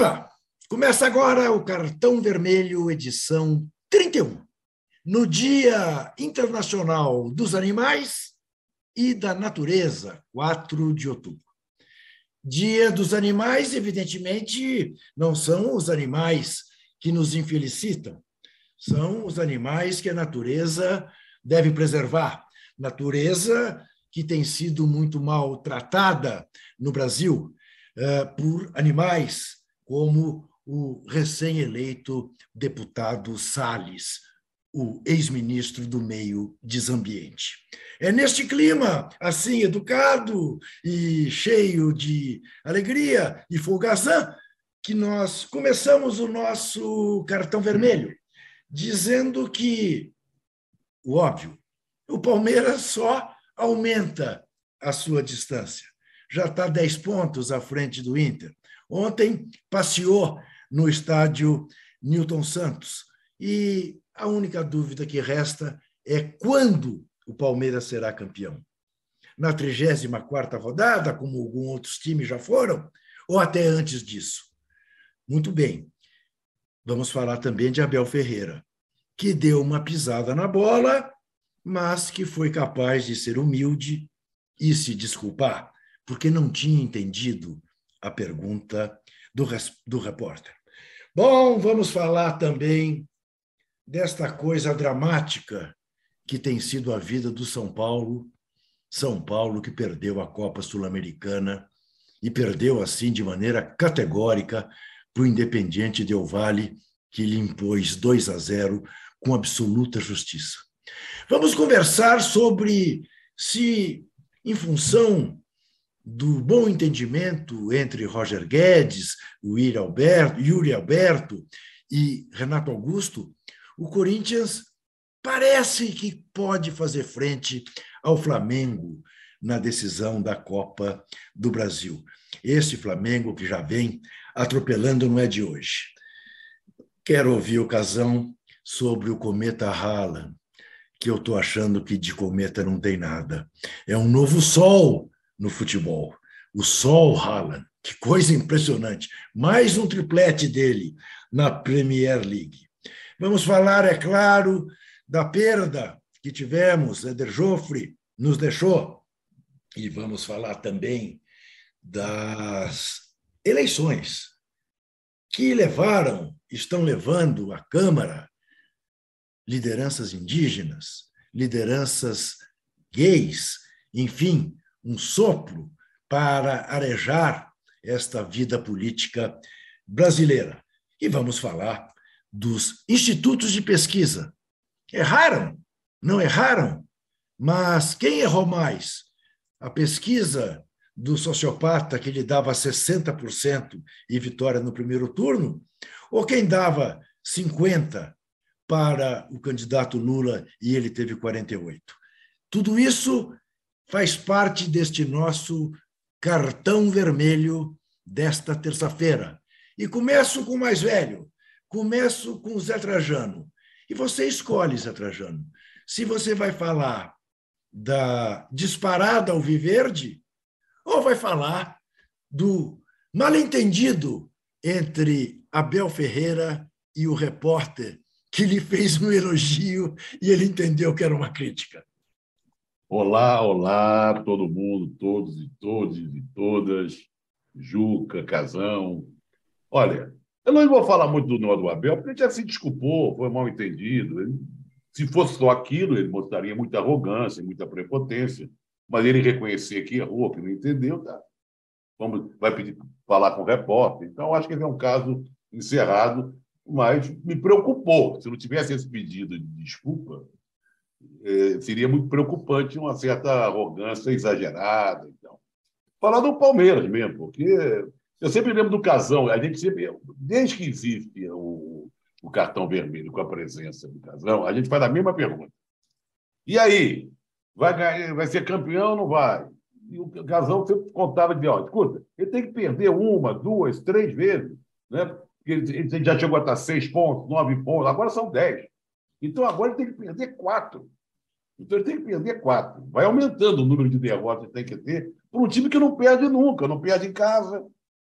Viva! Começa agora o Cartão Vermelho, edição 31. No Dia Internacional dos Animais e da Natureza, 4 de outubro. Dia dos Animais, evidentemente, não são os animais que nos infelicitam, são os animais que a natureza deve preservar. Natureza que tem sido muito maltratada no Brasil eh, por animais como o recém-eleito deputado Salles, o ex-ministro do Meio Desambiente. É neste clima, assim, educado e cheio de alegria e folgação, que nós começamos o nosso cartão vermelho, dizendo que, o óbvio, o Palmeiras só aumenta a sua distância. Já está 10 pontos à frente do Inter. Ontem passeou no estádio Newton Santos. E a única dúvida que resta é quando o Palmeiras será campeão. Na 34ª rodada, como alguns outros times já foram, ou até antes disso? Muito bem. Vamos falar também de Abel Ferreira, que deu uma pisada na bola, mas que foi capaz de ser humilde e se desculpar, porque não tinha entendido a pergunta do, do repórter. Bom, vamos falar também desta coisa dramática que tem sido a vida do São Paulo, São Paulo que perdeu a Copa Sul-Americana e perdeu assim de maneira categórica para o Independiente Del Valle, que lhe impôs 2 a 0 com absoluta justiça. Vamos conversar sobre se, em função do bom entendimento entre Roger Guedes, Yuri Alberto, Yuri Alberto e Renato Augusto, o Corinthians parece que pode fazer frente ao Flamengo na decisão da Copa do Brasil. Esse Flamengo que já vem atropelando não é de hoje. Quero ouvir o Casão sobre o cometa Haaland, que eu estou achando que de cometa não tem nada. É um novo sol no futebol. O Sol Haaland, que coisa impressionante. Mais um triplete dele na Premier League. Vamos falar, é claro, da perda que tivemos. Eder Joffre nos deixou. E vamos falar também das eleições que levaram, estão levando à Câmara lideranças indígenas, lideranças gays, enfim, um sopro para arejar esta vida política brasileira. E vamos falar dos institutos de pesquisa. Erraram? Não erraram? Mas quem errou mais? A pesquisa do sociopata que lhe dava 60% e vitória no primeiro turno? Ou quem dava 50% para o candidato Lula e ele teve 48%? Tudo isso faz parte deste nosso cartão vermelho desta terça-feira. E começo com o mais velho, começo com o Zé Trajano. E você escolhe, Zé Trajano, se você vai falar da disparada ao Viverde ou vai falar do mal-entendido entre Abel Ferreira e o repórter que lhe fez um elogio e ele entendeu que era uma crítica. Olá, olá, todo mundo, todos e todas e todas, Juca, Casão. Olha, eu não vou falar muito do nó do Abel, porque ele já se desculpou, foi mal entendido. Ele, se fosse só aquilo, ele mostraria muita arrogância, muita prepotência, mas ele reconhecer que errou, que não entendeu, tá? Vamos, vai pedir falar com o repórter. Então, acho que ele é um caso encerrado, mas me preocupou. Se não tivesse esse pedido de desculpa, seria muito preocupante uma certa arrogância exagerada. Então. Falar do Palmeiras mesmo, porque eu sempre lembro do Casão, a gente sempre, desde que existe o, o cartão vermelho com a presença do Casão, a gente faz a mesma pergunta. E aí? Vai, ganhar, vai ser campeão ou não vai? E o Casão sempre contava de, ó, escuta, ele tem que perder uma, duas, três vezes, né? Ele, ele já chegou a estar seis pontos, nove pontos, agora são dez. Então agora ele tem que perder quatro. Então ele tem que perder quatro. Vai aumentando o número de derrotas que tem que ter para um time que não perde nunca, não perde em casa.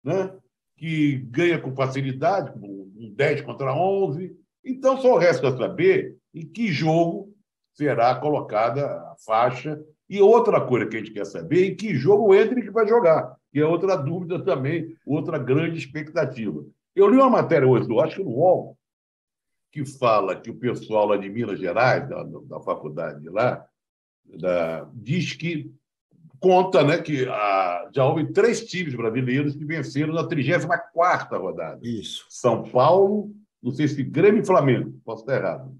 Né? que ganha com facilidade, um 10 contra 11. Então, só resta saber em que jogo será colocada a faixa. E outra coisa que a gente quer saber em que jogo o Hendrick vai jogar, que é outra dúvida também, outra grande expectativa. Eu li uma matéria hoje, eu acho que no UOL, que fala que o pessoal lá de Minas Gerais, da, da faculdade lá, da, diz que conta né, que ah, já houve três times brasileiros que venceram na 34 rodada. Isso. São Paulo, não sei se Grêmio e Flamengo, posso estar errado.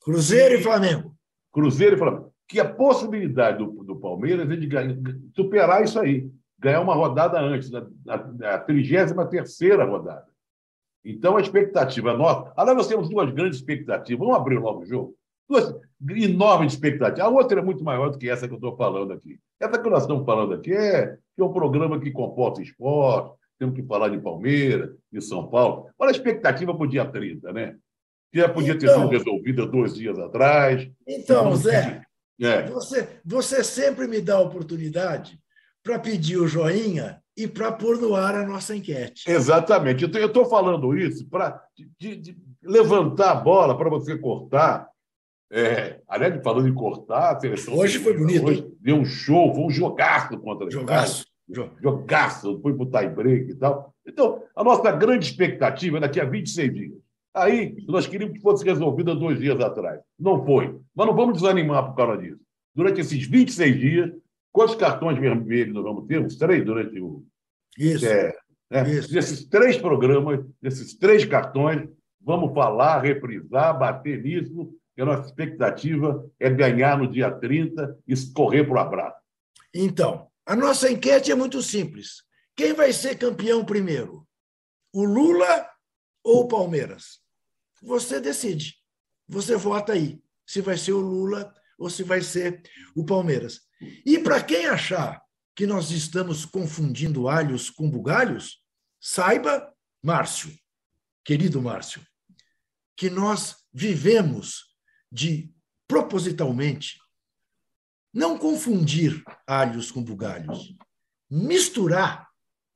Cruzeiro e Flamengo. Cruzeiro e Flamengo. Que a possibilidade do, do Palmeiras é de ganhar, superar isso aí, ganhar uma rodada antes, na, na, na 33 rodada. Então, a expectativa nossa. Aliás, nós temos duas grandes expectativas. Vamos abrir logo o jogo? Duas enormes expectativas. A outra é muito maior do que essa que eu estou falando aqui. Essa que nós estamos falando aqui é que é um programa que comporta esporte, temos que falar de Palmeiras, de São Paulo. Olha a expectativa para o dia 30, né? Que já podia ter então, sido resolvida dois dias atrás. Então, Zé, é. você, você sempre me dá a oportunidade para pedir o joinha e para pôr no ar a nossa enquete. Exatamente. Eu estou falando isso para levantar a bola para você cortar. É, aliás, falando em cortar, a seleção. Hoje foi bonito. Hoje deu um show, foi um jogaço contra a Jogaço. Jogaço, foi para o tie break e tal. Então, a nossa grande expectativa é daqui a 26 dias. Aí, nós queríamos que fosse resolvida dois dias atrás. Não foi. Mas não vamos desanimar por causa disso. Durante esses 26 dias, Quantos cartões vermelhos nós vamos ter? Uns três durante o. Isso. É, né? Isso. Desses três programas, desses três cartões, vamos falar, reprisar, bater nisso, e a nossa expectativa é ganhar no dia 30 e correr para o abraço. Então, a nossa enquete é muito simples. Quem vai ser campeão primeiro? O Lula ou o Palmeiras? Você decide. Você vota aí se vai ser o Lula ou se vai ser o Palmeiras. E para quem achar que nós estamos confundindo alhos com bugalhos, saiba, Márcio, querido Márcio, que nós vivemos de propositalmente não confundir alhos com bugalhos, misturar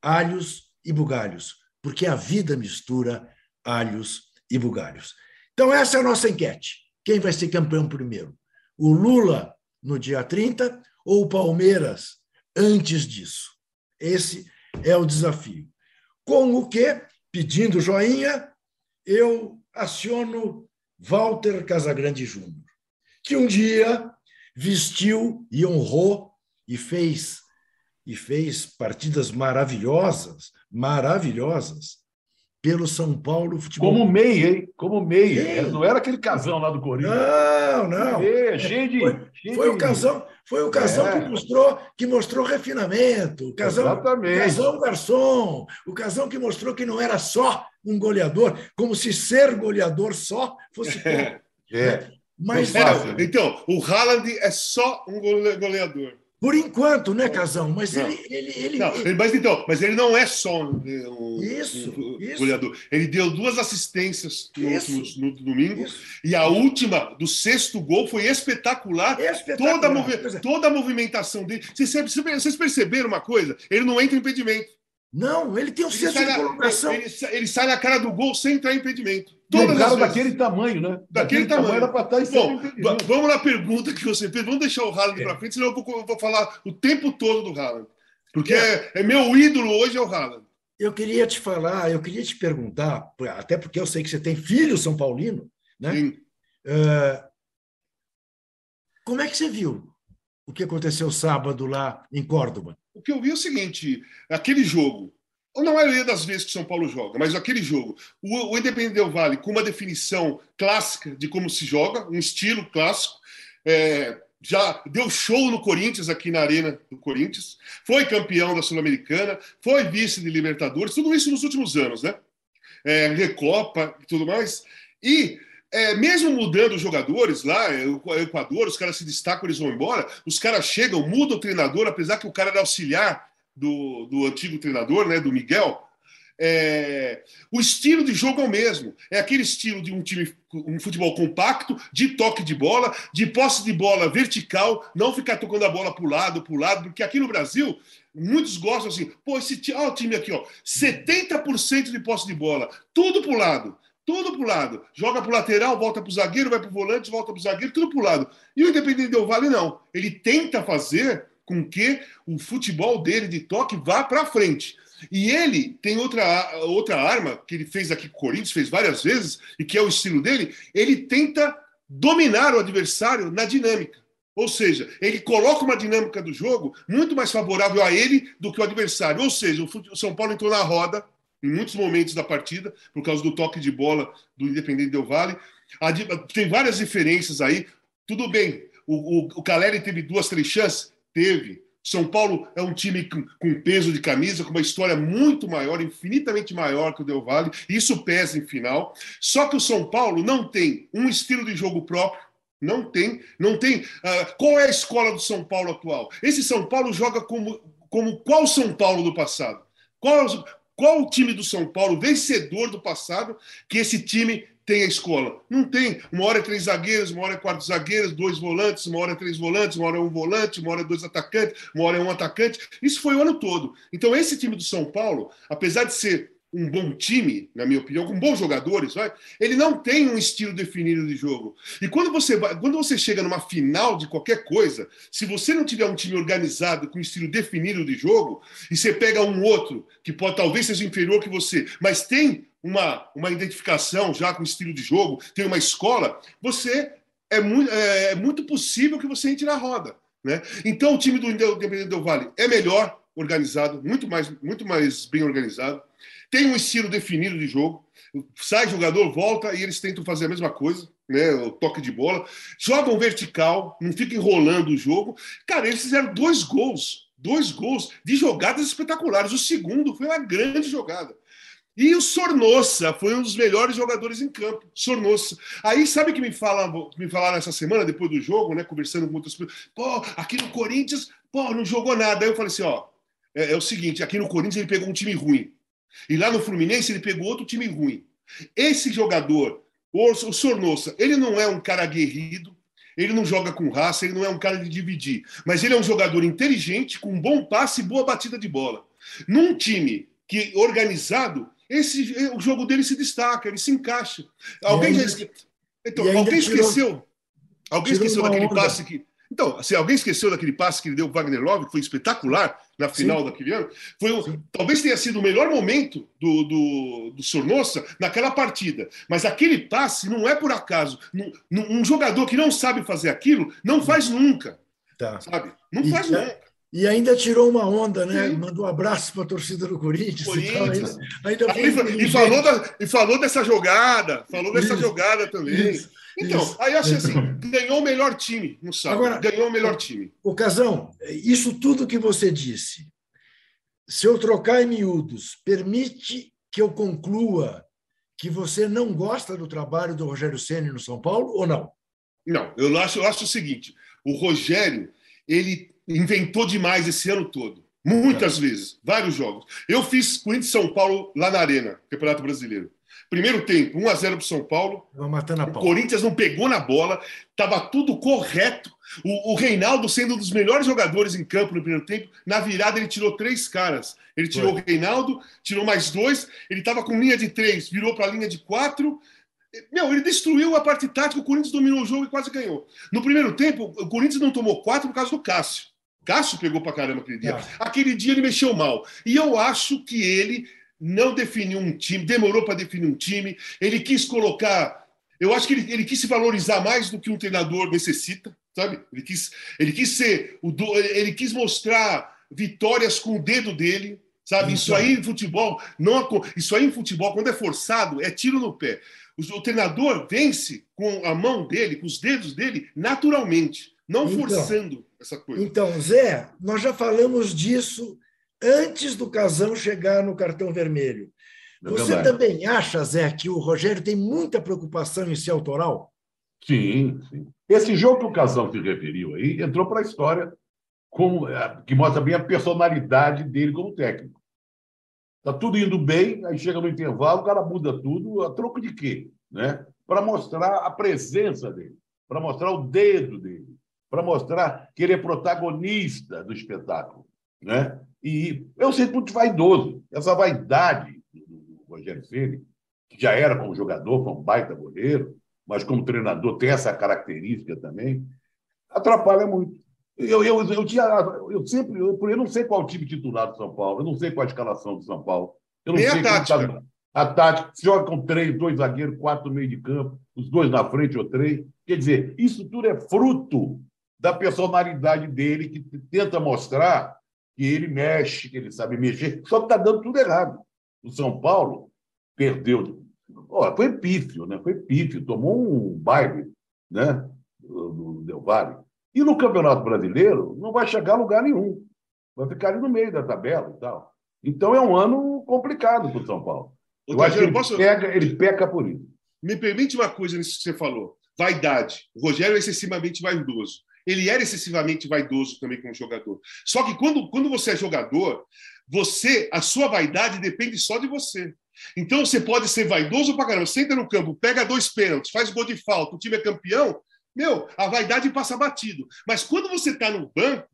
alhos e bugalhos, porque a vida mistura alhos e bugalhos. Então, essa é a nossa enquete. Quem vai ser campeão primeiro? O Lula no dia 30 ou o Palmeiras antes disso? Esse é o desafio. Com o que, pedindo joinha, eu aciono Walter Casagrande Júnior, que um dia vestiu e honrou e fez e fez partidas maravilhosas, maravilhosas pelo São Paulo Futebol. Como meia, hein? Como meia. Não era aquele casão lá do Corinthians. Não, não. Meia, cheio de. Foi, cheio foi de... o casão, foi o casão é. que mostrou que mostrou refinamento. O casão, Exatamente. O casão garçom. O casão que mostrou que não era só um goleador, como se ser goleador só fosse. É. é. Mas, é, então, o Haaland é só um goleador. Por enquanto, né, Casão? Mas ele, ele, ele, não, ele, Mas então, mas ele não é só um, isso, um isso. goleador. Ele deu duas assistências no, último, no domingo. Isso. E a última, do sexto gol, foi espetacular. espetacular. Toda, a movi é. toda a movimentação dele. Vocês, vocês perceberam uma coisa? Ele não entra em impedimento. Não, ele tem um senso de colocação. Ele, ele, sai na cara do gol sem entrar em impedimento. Todas um cara daquele tamanho, né? Daquele, daquele tamanho. Era para estar Bom, vamos na pergunta que você fez. Vamos deixar o Haaland é. para frente, senão eu vou, eu vou, falar o tempo todo do Haaland. Porque é. é, meu ídolo hoje é o Haaland. Eu queria te falar, eu queria te perguntar, até porque eu sei que você tem filho São Paulino, né? Sim. Uh, como é que você viu o que aconteceu sábado lá em Córdoba? O que eu vi é o seguinte: aquele jogo, ou na maioria das vezes que São Paulo joga, mas aquele jogo, o, o Independente Del Vale com uma definição clássica de como se joga, um estilo clássico, é, já deu show no Corinthians, aqui na Arena do Corinthians, foi campeão da Sul-Americana, foi vice de Libertadores, tudo isso nos últimos anos, né? É, Recopa e tudo mais. E é, mesmo mudando os jogadores lá, o Equador, os caras se destacam, eles vão embora, os caras chegam, mudam o treinador, apesar que o cara era auxiliar do, do antigo treinador, né, do Miguel, É, o estilo de jogo é o mesmo. É aquele estilo de um time, um futebol compacto, de toque de bola, de posse de bola vertical, não ficar tocando a bola para o lado, para o lado, porque aqui no Brasil, muitos gostam assim, pô, esse ó, o time aqui, ó, 70% de posse de bola, tudo para o lado. Tudo para o lado. Joga para o lateral, volta para o zagueiro, vai para o volante, volta para o zagueiro, tudo para o lado. E o Independente Del Vale, não. Ele tenta fazer com que o futebol dele de toque vá para frente. E ele tem outra, outra arma que ele fez aqui com o Corinthians, fez várias vezes, e que é o estilo dele. Ele tenta dominar o adversário na dinâmica. Ou seja, ele coloca uma dinâmica do jogo muito mais favorável a ele do que o adversário. Ou seja, o São Paulo entrou na roda em muitos momentos da partida, por causa do toque de bola do Independente Del Vale. Tem várias diferenças aí. Tudo bem, o, o, o Caleri teve duas, três chances? Teve. São Paulo é um time com, com, peso de camisa, com uma história muito maior, infinitamente maior que o Del Valle. Isso pesa em final. Só que o São Paulo não tem um estilo de jogo próprio. Não tem, não tem. Uh, qual é a escola do São Paulo atual? Esse São Paulo joga como, como qual São Paulo do passado? Qual, qual o time do São Paulo vencedor do passado que esse time tem a escola? Não tem. Uma hora é três zagueiros, uma hora é quatro zagueiros, dois volantes, uma hora é três volantes, uma hora é um volante, uma hora é dois atacantes, uma hora é um atacante. Isso foi o ano todo. Então, esse time do São Paulo, apesar de ser um bom time, na minha opinião, com bons jogadores, vai, ele não tem um estilo definido de jogo. E quando você vai, quando você chega numa final de qualquer coisa, se você não tiver um time organizado com estilo definido de jogo, e você pega um outro que pode talvez seja inferior que você, mas tem uma, uma identificação já com estilo de jogo, tem uma escola, você é muito, é, é muito possível que você entre na roda. Né? Então o time do Independente do Vale é melhor organizado, muito mais, muito mais bem organizado tem um estilo definido de jogo. Sai jogador, volta e eles tentam fazer a mesma coisa, né? O toque de bola. Jogam vertical, não fica enrolando o jogo. Cara, eles fizeram dois gols, dois gols de jogadas espetaculares. O segundo foi uma grande jogada. E o Sornossa foi um dos melhores jogadores em campo. Sornossa. Aí, sabe que me, fala, me falaram essa semana, depois do jogo, né? Conversando com outras pessoas. Pô, aqui no Corinthians, pô, não jogou nada. Aí eu falei assim: ó, é, é o seguinte, aqui no Corinthians ele pegou um time ruim. E lá no Fluminense ele pegou outro time ruim. Esse jogador, o Sornossa, ele não é um cara aguerrido, ele não joga com raça, ele não é um cara de dividir, mas ele é um jogador inteligente, com um bom passe e boa batida de bola. Num time que organizado, esse o jogo dele se destaca, ele se encaixa. Alguém já esque... então, alguém esqueceu? Alguém esqueceu daquele onda. passe que então, se alguém esqueceu daquele passe que ele deu o Wagner Love, que foi espetacular na final Sim. daquele ano, foi um, talvez tenha sido o melhor momento do, do, do Sornossa naquela partida. Mas aquele passe não é por acaso. Um, um jogador que não sabe fazer aquilo não faz nunca. Tá. Sabe? Não e, faz nunca. E ainda tirou uma onda, né? Sim. Mandou um abraço para a torcida do Corinthians. Corinthians. Ainda, ainda e, falou da, e falou dessa jogada, falou dessa Isso. jogada também. Isso. Então, isso. aí eu achei assim, ganhou o melhor time no sábado. Agora, ganhou o melhor time. O Casão, isso tudo que você disse, se eu trocar em miúdos, permite que eu conclua que você não gosta do trabalho do Rogério Ceni no São Paulo ou não? Não, eu acho, eu acho o seguinte: o Rogério ele inventou demais esse ano todo. Muitas é. vezes, vários jogos. Eu fiz Corinthians São Paulo lá na Arena, Campeonato Brasileiro. Primeiro tempo, 1 a 0 para São Paulo. Matando a o Corinthians não pegou na bola, estava tudo correto. O, o, Reinaldo, sendo um dos melhores jogadores em campo no primeiro tempo, na virada ele tirou três caras. Ele tirou Foi. o Reinaldo, tirou mais dois, ele estava com linha de três, virou para a linha de quatro. Meu, ele destruiu a parte tática, o Corinthians dominou o jogo e quase ganhou. No primeiro tempo, o Corinthians não tomou quatro por causa do Cássio. Cássio pegou para caramba aquele dia. É. Aquele dia ele mexeu mal. E eu acho que ele não definiu um time, demorou para definir um time, ele quis colocar. Eu acho que ele, ele, quis se valorizar mais do que um treinador necessita, sabe? Ele quis, ele quis ser, o ele quis mostrar vitórias com o dedo dele, sabe? Isso aí em futebol, não, isso aí em futebol, quando é forçado, é tiro no pé. O, o treinador vence com a mão dele, com os dedos dele, naturalmente, não então, forçando essa coisa. Então, Zé, nós já falamos disso antes do Casão chegar no cartão vermelho. É Você também acha, Zé, que o Rogério tem muita preocupação em ser autoral? Sim, sim. Esse jogo que o Casão se referiu aí entrou para a história como, é, que mostra bem a personalidade dele como técnico. Está tudo indo bem, aí chega no intervalo, o cara muda tudo, a troco de quê? Né? Para mostrar a presença dele, para mostrar o dedo dele, para mostrar que ele é protagonista do espetáculo. Né? E eu sei muito vaidoso, essa vaidade do Rogério Ceni, que já era como jogador, foi um baita goleiro, mas como treinador tem essa característica também, atrapalha muito. Eu, eu, eu, tinha, eu sempre, eu, eu não sei qual time titular do São Paulo, eu não sei qual a escalação do São Paulo. Eu não Nem sei a tática. Tá, a tática, se joga com três, dois zagueiros, quatro no meio de campo, os dois na frente ou três. Quer dizer, isso tudo é fruto da personalidade dele, que tenta mostrar que ele mexe, que ele sabe mexer, só que está dando tudo errado. O São Paulo perdeu. Olha, foi pífio, né? Foi pífio, tomou um baile né? do, Del Valle. E no Campeonato Brasileiro não vai chegar a lugar nenhum. Vai ficar ali no meio da tabela e tal. Então é um ano complicado para o São Paulo. Ô, Eu acho que ele, posso- pega, ele peca por isso. Me permite uma coisa nisso que você falou. Vaidade. O Rogério é excessivamente vaidoso. Ele era excessivamente vaidoso também como jogador. Só que quando, quando você é jogador, você, a sua vaidade depende só de você. Então você pode ser vaidoso pra caramba. Você entra no campo, pega dois pênaltis, faz gol de falta, o time é campeão. Meu, a vaidade passa batido. Mas quando você está no banco,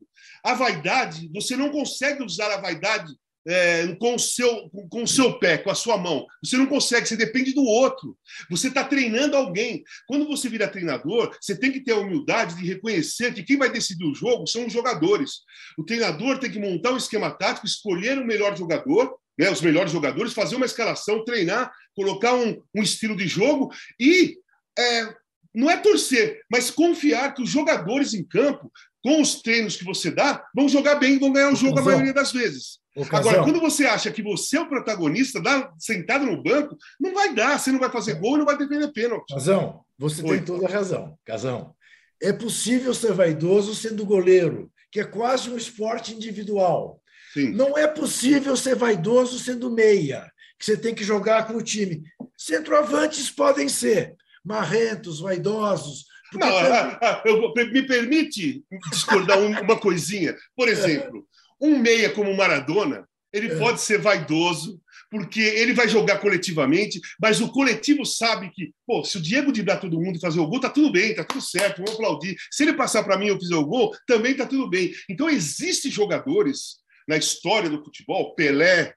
a vaidade, você não consegue usar a vaidade é, com, o seu, com, o seu pé, com a sua mão. Você não consegue, você depende do outro. Você está treinando alguém. Quando você vira treinador, você tem que ter a humildade de reconhecer que quem vai decidir o jogo são os jogadores. O treinador tem que montar um esquema tático, escolher o melhor jogador, né, os melhores jogadores, fazer uma escalação, treinar, colocar um, um estilo de jogo e é, não é torcer, mas confiar que os jogadores em campo, com os treinos que você dá, vão jogar bem e vão ganhar o jogo a Casão. maioria das vezes. Ô, Agora, quando você acha que você é o protagonista, dá, sentado no banco, não vai dar, você não vai fazer gol e não vai defender pênalti. Casão, você Oi. tem toda a razão. Casão, é possível ser vaidoso sendo goleiro, que é quase um esporte individual. Sim. Não é possível ser vaidoso sendo meia, que você tem que jogar com o time. Centroavantes podem ser marrentos, vaidosos. Porque Não, ah, ah, eu vou- me permite discordar um- uma coisinha. Por exemplo, um meia como o Maradona, ele É. pode ser vaidoso, porque ele vai jogar coletivamente, mas o coletivo sabe que, pô, se o Diego driblar todo mundo e fazer o gol, tá tudo bem, tá tudo certo, vamos aplaudir. Se ele passar para mim e eu fizer o gol, também tá tudo bem. Então, existem jogadores na história do futebol, Pelé,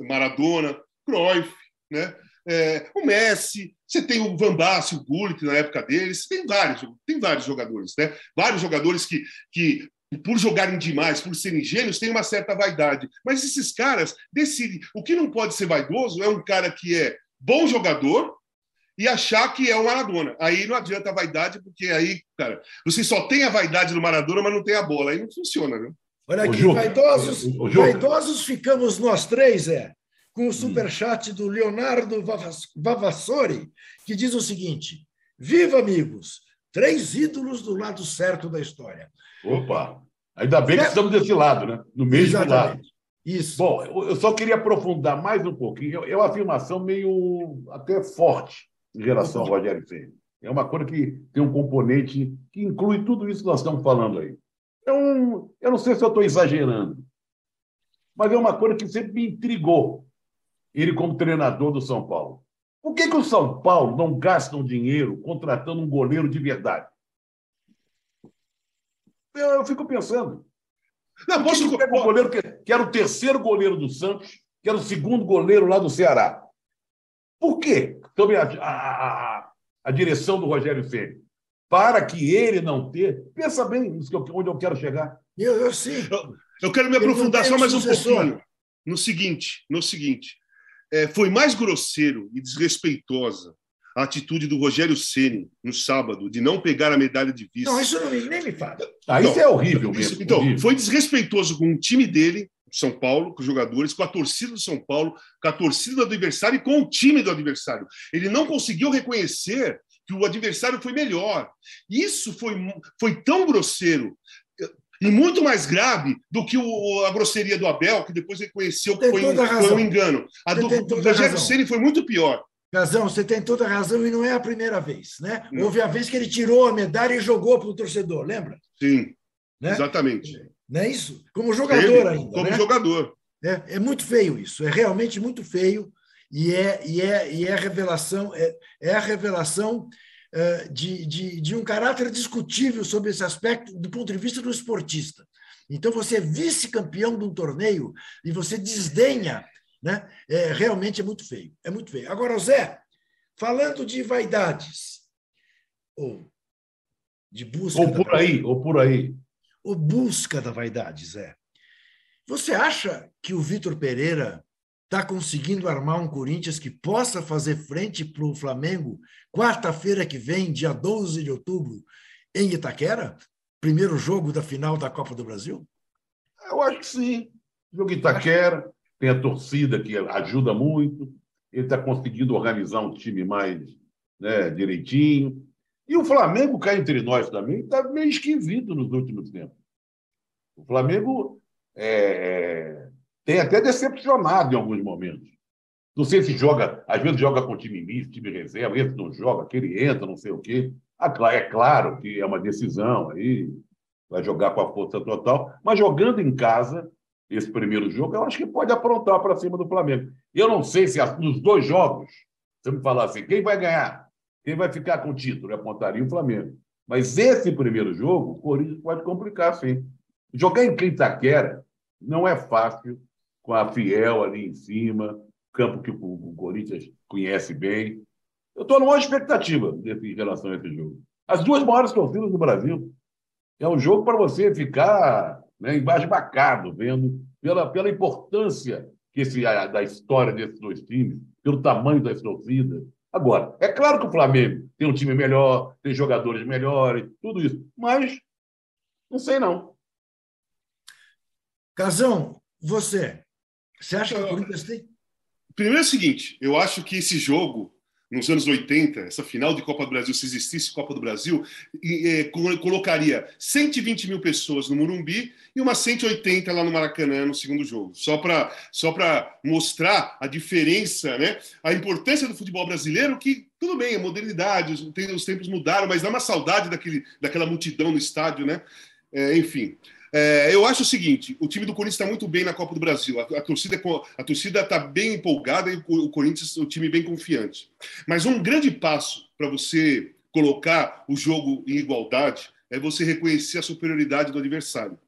Maradona, Cruyff, né? É, o Messi, você tem o Van Basten, o Gullit na época deles, tem vários, tem vários jogadores, né? Vários jogadores que, que por jogarem demais, por serem gênios, têm uma certa vaidade. Mas esses caras decidem. O que não pode ser vaidoso é um cara que é bom jogador e achar que é o Maradona. Aí não adianta a vaidade, porque aí, cara, você só tem a vaidade do Maradona, mas não tem a bola. Aí não funciona, né? Olha aqui, Juca, vaidosos, ô, vaidosos ficamos nós três, é, com Hum. o superchat do Leonardo Vavas- Vavassori, que diz o seguinte: Viva, amigos! Três ídolos do lado certo da história. Opa! Ainda bem que estamos desse lado, né? No mesmo lado. Exatamente. Isso. Bom, eu só queria aprofundar mais um pouquinho. É uma afirmação meio até forte em relação ao Rogério Ceni. É uma coisa que tem um componente que inclui tudo isso que nós estamos falando aí. É um, eu não sei se eu estou exagerando, mas é uma coisa que sempre me intrigou. Ele como treinador do São Paulo. Por que, que o São Paulo não gasta um dinheiro contratando um goleiro de verdade? Eu, eu fico pensando. Não, posso. que pega um goleiro que, que era o terceiro goleiro do Santos, que era o segundo goleiro lá do Ceará? Por quê? Sobre a, a, a, a direção do Rogério Ceni. Para que ele não ter. Pensa bem nisso que eu- onde eu quero chegar. Eu, eu sim. Eu quero me aprofundar só mais um pouquinho. No seguinte, no seguinte. É, foi mais grosseiro e desrespeitosa a atitude do Rogério Ceni no sábado de não pegar a medalha de vice. Não, isso não nem me fala. Ah, isso Não, é horrível Isso- mesmo. então, horrível. foi desrespeitoso com o time dele, São Paulo, com os jogadores, com a torcida do São Paulo, com a torcida do adversário e com o time do adversário. Ele não conseguiu reconhecer que o adversário foi melhor. Isso foi, foi tão grosseiro e muito mais grave do que o- a grosseria do Abel, que depois reconheceu que foi um, foi um engano. A Você do, Rogério. Ceni foi muito pior. Razão, você tem toda a razão e não é a primeira vez, né? Não. Houve a vez que ele tirou a medalha e jogou para o torcedor, lembra? Sim, Né? exatamente. Não é isso? Como jogador Ele, ainda, como né? jogador. É, é muito feio isso, é realmente muito feio e é, e é, e é, revelação, é, é a revelação de, de, de um caráter discutível sobre esse aspecto do ponto de vista do esportista. Então, você é vice-campeão de um torneio e você desdenha, né? É, realmente é muito feio, é muito feio. Agora, Zé, falando de vaidades, ou de busca... Ou por aí, ou por aí. Ou busca da vaidade, Zé. Você acha que o Vitor Pereira está conseguindo armar um Corinthians que possa fazer frente para o Flamengo quarta-feira que vem, dia 12 de outubro, em Itaquera? Primeiro jogo da final da Copa do Brasil? Eu acho que sim. jogo Itaquera, tem a torcida que ajuda muito, ele está conseguindo organizar um time mais né, direitinho. E o Flamengo, cá entre nós também, está meio esquisito nos últimos tempos. O Flamengo é, tem até decepcionado em alguns momentos. Não sei se joga, às vezes joga com time misto, time reserva, esse não joga, aquele entra, não sei o quê. Ah, é claro que é uma decisão aí, vai jogar com a força total, mas jogando em casa, esse primeiro jogo, eu acho que pode aprontar para cima do Flamengo. Eu não sei se nos dois jogos, se me falar assim, quem vai ganhar? Quem vai ficar com o título? Eu apontaria o Flamengo. Mas esse primeiro jogo, o Corinthians pode complicar, sim. Jogar em Itaquera não é fácil com a Fiel ali em cima, campo que o Corinthians conhece bem. Eu estou numa expectativa desse, em relação a esse jogo. As duas maiores torcidas do Brasil. É um jogo para você ficar né, embasbacado, vendo pela, pela importância que esse, a, da história desses dois times, pelo tamanho das torcidas. Agora, é claro que o Flamengo tem um time melhor, tem jogadores melhores, tudo isso, mas não sei não. Casão, você, você acha que o Corinthians tem? Primeiro é o seguinte, eu acho que esse jogo, nos anos 80, essa final de Copa do Brasil, se existisse Copa do Brasil, é, colocaria 120 mil pessoas no Morumbi e umas 180 lá no Maracanã no segundo jogo. Só para só mostrar a diferença, né? a importância do futebol brasileiro, que tudo bem, a modernidade, os, os tempos mudaram, mas dá uma saudade daquele, daquela multidão no estádio, né? É, enfim. É, eu acho o seguinte: o time do Corinthians está muito bem na Copa do Brasil. A, a torcida a torcida está bem empolgada e o, o Corinthians, o time bem confiante. Mas um grande passo para você colocar o jogo em igualdade é você reconhecer a superioridade do adversário.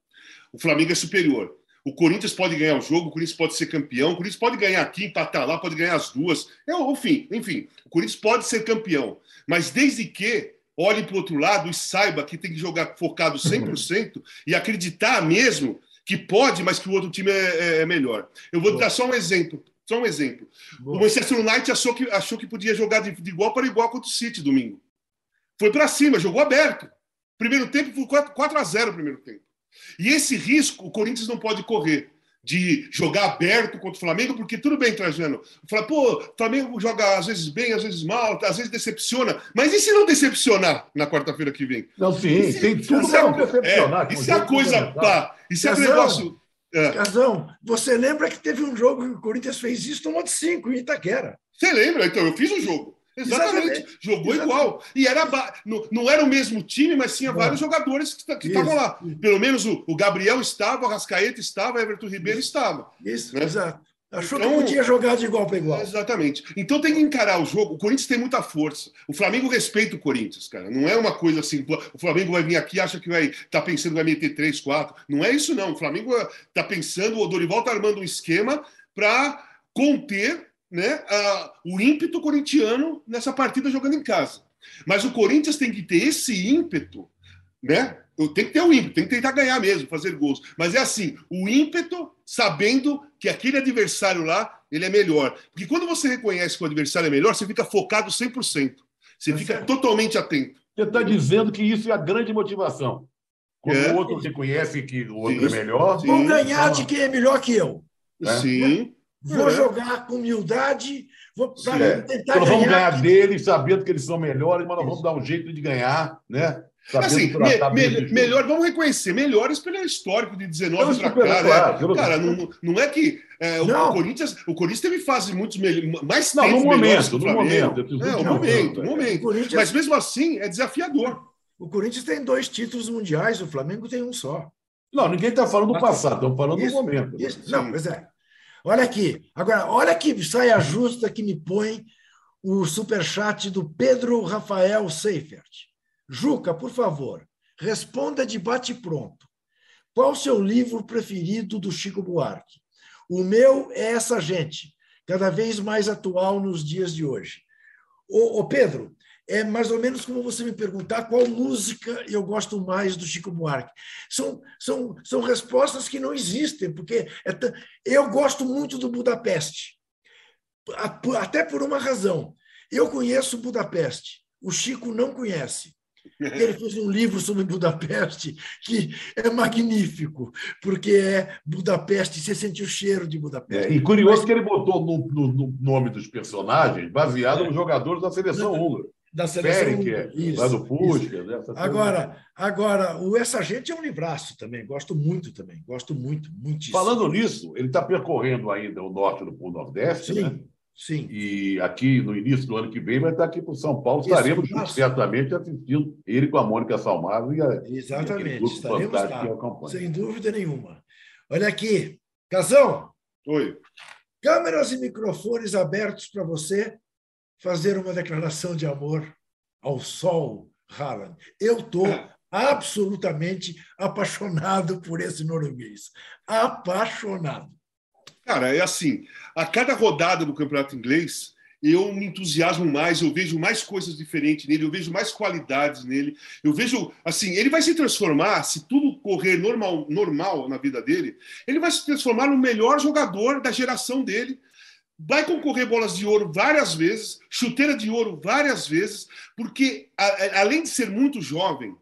O Flamengo é superior. O Corinthians pode ganhar o jogo, o Corinthians pode ser campeão, o Corinthians pode ganhar aqui, empatar lá, pode ganhar as duas. É, enfim, enfim, o Corinthians pode ser campeão. Mas desde que olhe para o outro lado e saiba que tem que jogar focado 100% e acreditar mesmo que pode, mas que o outro time é, é, é melhor. Eu vou Boa. dar só um exemplo. Só um exemplo. Boa. O Manchester United achou que, achou que podia jogar de, de igual para igual contra o City domingo. Foi para cima, jogou aberto. Primeiro tempo foi 4, 4 a 0 o primeiro tempo. E esse risco o Corinthians não pode correr de jogar aberto contra o Flamengo, porque tudo bem, Trajano. Fala, pô, o Flamengo joga às vezes bem, às vezes mal, às vezes decepciona. Mas e se não decepcionar na quarta-feira que vem? Não, sim, se, tem tudo para não decepcionar. É, e se a coisa pá? E se Casão, negócio. É. Casão, você lembra que teve um jogo que o Corinthians fez isso no Monte 5 em Itaquera? Você lembra? Então, eu fiz o um jogo. Exatamente. Exatamente. Jogou Exatamente. igual. E era não, não era o mesmo time, mas tinha vários jogadores que estavam lá. Pelo menos o, o, Gabriel estava, o Rascaeta estava, o Everton Ribeiro Isso. estava. Isso, né? exato. Achou então, que podia jogar de igual para igual. Exatamente. Então tem que encarar o jogo. O Corinthians tem muita força. O Flamengo respeita o Corinthians, cara. Não é uma coisa assim, o Flamengo vai vir aqui e acha que vai tá pensando que vai meter 3, 4. Não é isso, não. O Flamengo está pensando, o Dorival está armando um esquema para conter né, a, o ímpeto corintiano nessa partida jogando em casa. Mas o Corinthians tem que ter esse ímpeto, né? Tem que ter o ímpeto, tem que tentar ganhar mesmo, fazer gols. Mas é assim, o ímpeto sabendo que aquele adversário lá, ele é melhor. Porque quando você reconhece que o adversário é melhor, você fica focado 100%. Você fica é. totalmente atento. Você está dizendo que isso é a grande motivação. Quando é. o outro reconhece que o outro é melhor... Vou ganhar de quem é melhor que eu. É. Sim. Vou é. jogar com humildade, vou é. tentar então, ganhar. Vamos ganhar deles, sabendo que eles são melhores, mas nós vamos dar um jeito de ganhar, né? assim, me, me, melhor, vamos reconhecer, melhores pelo histórico de 19 para cá. Né? Cara, não, não é que é, o, Corinthians, o Corinthians teve fases muito melhores, mais não, no momento, no momento, é, o momento, momento. Mas mesmo assim é desafiador. O Corinthians tem dois títulos mundiais, o Flamengo tem um só. Não, ninguém está falando do passado, estamos falando isso, do momento. Isso, não, mas é. Olha aqui. Agora, olha que saia justa que me põe o superchat do Pedro Rafael Seifert. Juca, por favor, responda de bate-pronto. Qual o seu livro preferido do Chico Buarque? O meu é Essa Gente, cada vez mais atual nos dias de hoje. Ô, ô Pedro, é mais ou menos como você me perguntar qual música eu gosto mais do Chico Buarque. São, são, são respostas que não existem, porque é eu gosto muito do Budapeste, até por uma razão. Eu conheço Budapeste, o Chico não conhece. Ele fez um livro sobre Budapeste que é magnífico, porque é Budapeste, você sente o cheiro de Budapeste. É, e curioso Mas, que ele botou no, no, no, nome dos personagens baseado é, nos jogadores da seleção húngara da seleção. Péric, lá do Puskas. Né? Agora, agora, o Essa Gente é um livraço também, gosto muito também, gosto muito, muitíssimo. Falando nisso, ele está percorrendo ainda o norte do Polo Nordeste, sim, né? Sim. E aqui, no início do ano que vem, vai estar aqui para São Paulo. Estaremos certamente assistindo ele com a Mônica Salmado e a, Exatamente, e estaremos lá, sem dúvida nenhuma. Olha aqui, Casão. Oi. Câmeras e microfones abertos para você fazer uma declaração de amor ao sol, Haaland. Eu estou absolutamente apaixonado por esse norueguês. Apaixonado. Cara, é assim, a cada rodada do campeonato inglês, eu me entusiasmo mais, eu vejo mais coisas diferentes nele, eu vejo mais qualidades nele. Eu vejo, assim, ele vai se transformar, se tudo correr normal, normal na vida dele, ele vai se transformar no melhor jogador da geração dele vai concorrer bolas de ouro várias vezes, chuteira de ouro várias vezes, porque a, além de ser muito jovem,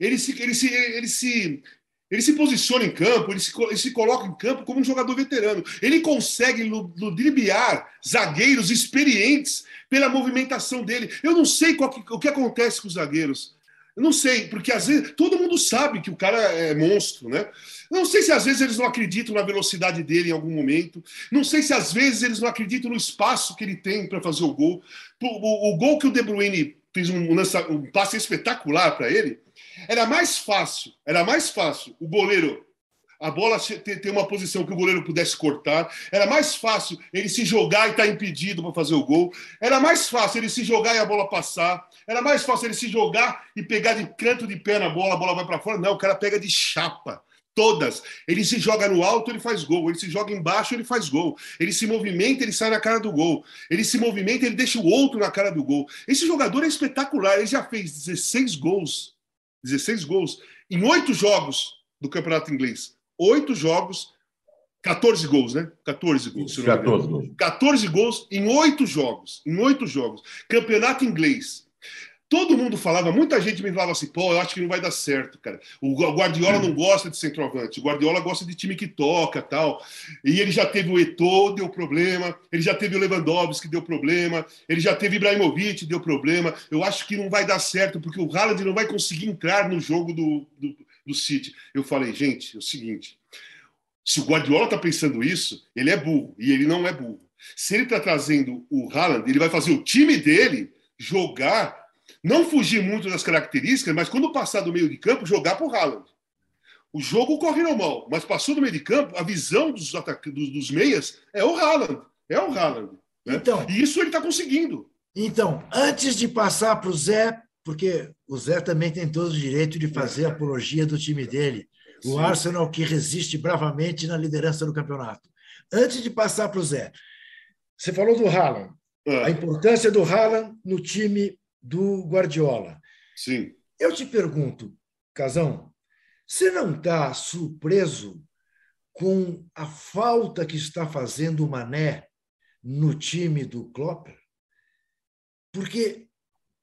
ele se, ele se, ele se, ele se posiciona em campo, ele se, ele se coloca em campo como um jogador veterano. Ele consegue ludibriar zagueiros experientes pela movimentação dele. Eu não sei que, o que acontece com os zagueiros. Eu não sei, porque às vezes todo mundo sabe que o cara é monstro, né? Não sei se às vezes eles não acreditam na velocidade dele em algum momento. Não sei se às vezes eles não acreditam no espaço que ele tem para fazer o gol. O, o, o, gol que o De Bruyne fez um, um passe espetacular para ele. Era mais fácil, era mais fácil o goleiro a bola ter uma posição que o goleiro pudesse cortar. Era mais fácil ele se jogar e estar tá impedido para fazer o gol. Era mais fácil ele se jogar e a bola passar. Era mais fácil ele se jogar e pegar de canto de pé na bola, a bola vai para fora. Não, o cara pega de chapa. Todas. Ele se joga no alto, ele faz gol. Ele se joga embaixo, ele faz gol. Ele se movimenta, ele sai na cara do gol. Ele se movimenta, ele deixa o outro na cara do gol. Esse jogador é espetacular. Ele já fez 16 gols. 16 gols em oito jogos do Campeonato Inglês oito jogos, 14 gols, né? 14 gols. 14 gols. 14 gols em oito jogos. Em oito jogos. Campeonato inglês. Todo mundo falava, muita gente me falava assim, pô, eu acho que não vai dar certo, cara. O Guardiola não gosta de centroavante, o Guardiola gosta de time que toca tal. E ele já teve o Eto'o, deu problema, ele já teve o Lewandowski, deu problema, ele já teve Ibrahimovic, deu problema. Eu acho que não vai dar certo, porque o Haaland não vai conseguir entrar no jogo do, do, do City. Eu falei, gente, é o seguinte: se o Guardiola está pensando isso, ele é burro e ele não é burro. Se ele está trazendo o Haaland, ele vai fazer o time dele jogar, não fugir muito das características, mas quando passar do meio de campo, jogar para o Haaland. O jogo corre normal, mas passou do meio de campo, a visão dos, dos, dos meias é o Haaland. É o Haaland. Né? Então, e isso ele está conseguindo. Então, antes de passar para o Zé, porque o Zé também tem todo o direito de fazer apologia do time dele. O Sim. Arsenal que resiste bravamente na liderança do campeonato. Antes de passar para o Zé, você falou do Haaland, é. a importância do Haaland no time do Guardiola. Sim. Eu te pergunto, Casão, você não está surpreso com a falta que está fazendo o Mané no time do Klopp? Porque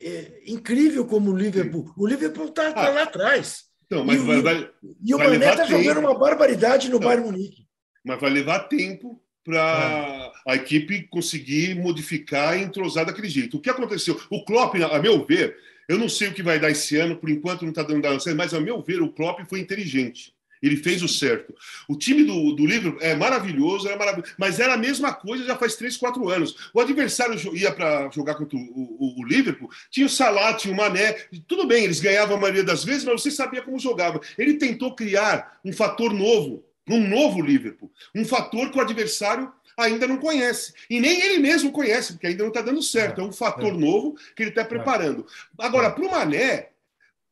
é incrível como o Liverpool. O Liverpool está tá ah, lá atrás. Então, mas e, vai, vai, e o Mané está jogando uma barbaridade no então, Bayern Munique. Mas vai levar tempo para é. a equipe conseguir modificar e entrosar daquele jeito. O que aconteceu? O Klopp, a meu ver, eu não sei o que vai dar esse ano, por enquanto não está dando certo, mas a meu ver, o Klopp foi inteligente. Ele fez o certo. O time do, do Liverpool é maravilhoso, era maravilhoso, mas era a mesma coisa já faz 3, 4 anos. O adversário ia para jogar contra o, o, o, Liverpool, tinha o Salah, tinha o Mané, tudo bem, eles ganhavam a maioria das vezes, mas você sabia como jogava. Ele tentou criar um fator novo um novo Liverpool. Um fator que o adversário ainda não conhece. E nem ele mesmo conhece, porque ainda não está dando certo. É um fator é. novo que ele está é. preparando. Agora, para o Mané,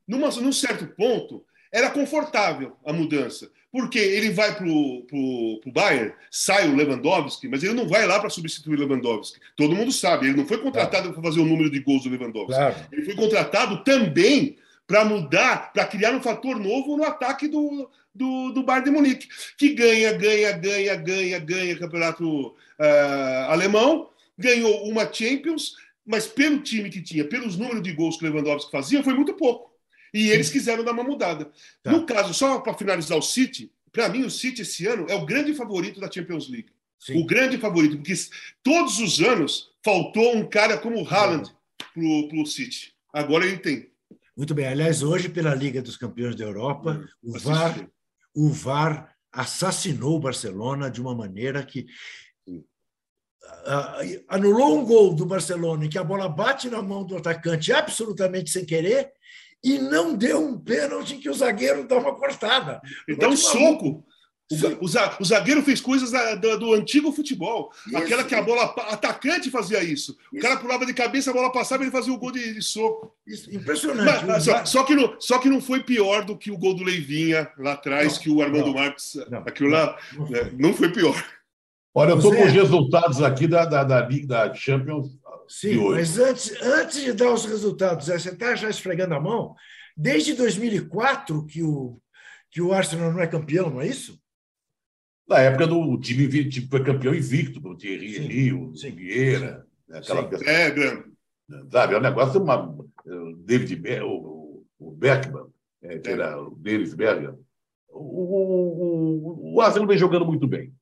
numa, num certo ponto, era confortável a mudança. Porque ele vai para o Bayern, sai o Lewandowski, mas ele não vai lá para substituir o Lewandowski. Todo mundo sabe, ele não foi contratado para fazer o número de gols do Lewandowski. Claro. Ele foi contratado também para mudar, para criar um fator novo no ataque do, do, do Bayern de Munique, que ganha, ganha, ganha, ganha, ganha campeonato uh, alemão, ganhou uma Champions, mas pelo time que tinha, pelos números de gols que o Lewandowski fazia, foi muito pouco. E eles quiseram dar uma mudada. Tá. No caso, só para finalizar o City, para mim o City esse ano é o grande favorito da Champions League. Sim. O grande favorito, porque todos os anos faltou um cara como o Haaland para o City. Agora ele tem. Muito bem. Aliás, hoje, pela Liga dos Campeões da Europa, o VAR, o VAR assassinou o Barcelona de uma maneira que anulou um gol do Barcelona em que a bola bate na mão do atacante absolutamente sem querer e não deu um pênalti que o zagueiro dá uma cortada. Então, um soco. O, zagueiro fez coisas do, antigo futebol. Isso. Aquela que a bola atacante fazia isso. O cara pulava de cabeça, a bola passava e ele fazia o gol de, de soco. Isso. Impressionante. Mas, só, só, que não, só que não foi pior do que o gol do Leivinha lá atrás, não, que o Armando não, Marques. Não, aquilo lá não, né, não foi pior. Olha, eu estou com os resultados aqui da, da, da, da Champions. Sim, mas antes, antes de dar os resultados, você está já esfregando a mão. Desde 2004 que o, que o Arsenal não é campeão, não é isso? Na época do time tipo, foi campeão invicto, com o Thierry Rio, Vieira, né, aquela pessoa. É, grande. Sabe, é um negócio, uma, David Be o, o Beckman, é, que era o Davis Berger. O, o, o, Arsenal vem jogando muito bem.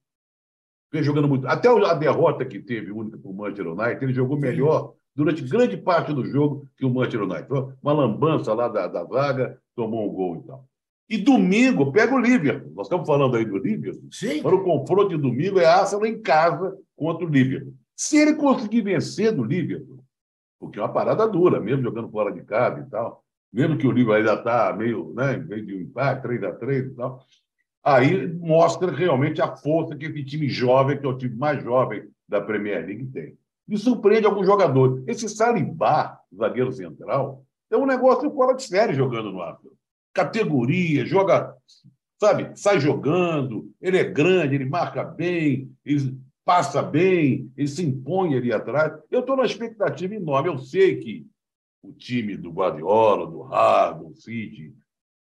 Vem jogando muito. Até a derrota que teve, única para o Manchester United, ele jogou melhor durante grande parte do jogo que o Manchester United. Uma lambança lá da, da vaga, tomou um gol e tal. E domingo pega o Liverpool. Nós estamos falando aí do Liverpool. Sim. Para o confronto de domingo é Arsenal em casa contra o Liverpool. Se ele conseguir vencer do Liverpool, porque é uma parada dura, mesmo jogando fora de casa e tal, mesmo que o Liverpool ainda está meio, né, meio de um empate, 3 a 3 e tal, aí mostra realmente a força que esse time jovem, que é o time mais jovem da Premier League, tem. Me surpreende alguns jogadores. Esse Salibá, zagueiro central, é um negócio fora de série jogando no Arsenal categoria, joga, sabe, sai jogando, ele é grande, ele marca bem, ele passa bem, ele se impõe ali atrás. Eu estou na expectativa enorme. Eu sei que o time do Guardiola, do Harden, do City,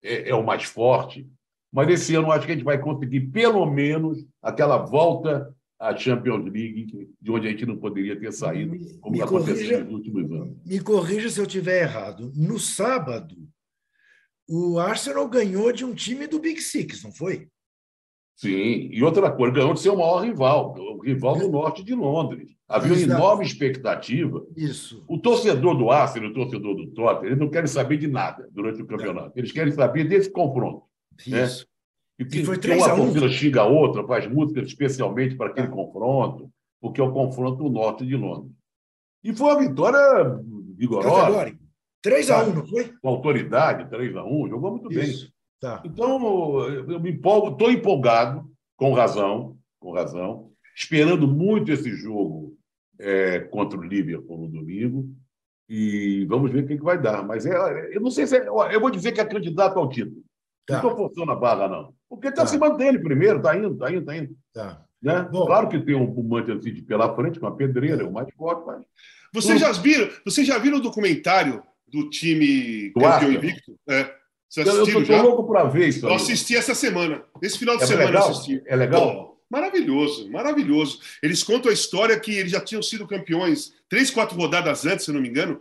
é, é, o mais forte, mas esse ano acho que a gente vai conseguir, pelo menos, aquela volta à Champions League, de onde a gente não poderia ter saído, como me aconteceu corrija, nos últimos anos. Me corrija se eu estiver errado. No sábado, o Arsenal ganhou de um time do Big Six, não foi? Sim, e outra coisa, ganhou de seu maior rival, o rival do norte de Londres. Havia uma enorme expectativa. Isso. O torcedor do Arsenal, o torcedor do Tottenham, eles não querem saber de nada durante o campeonato. Eles querem saber desse confronto. Né? Isso. Né? E, que, foi que uma torcida xinga a outra, faz música especialmente para aquele é. confronto, porque é o confronto do norte de Londres. E foi uma vitória vigorosa. Categórica. 3 a 1 não foi? Com autoridade, 3 a 1 jogou muito Isso. bem. Tá. Então, eu me empolgo, estou empolgado, com razão, com razão, esperando muito esse jogo é, contra o Liverpool no domingo. E vamos ver o que, que vai dar. Mas é, eu não sei se. É, eu vou dizer que é candidato ao título. Tá. Não estou forçando a barra, não. Porque está tá. se mantendo primeiro, está indo, está indo, está indo. Tá. Né? Bom, claro que tem um, um Manchester City pela frente, com a pedreira, é o mais forte, mas. Vocês já viram, vocês já viram o documentário do time do campeão invicto. É. Você assistiu eu tô, louco para ver isso. Eu assisti essa semana. Esse final de é semana legal? eu assisti. É legal? Pô, maravilhoso, maravilhoso. Eles contam a história que eles já tinham sido campeões três, quatro rodadas antes, se não me engano,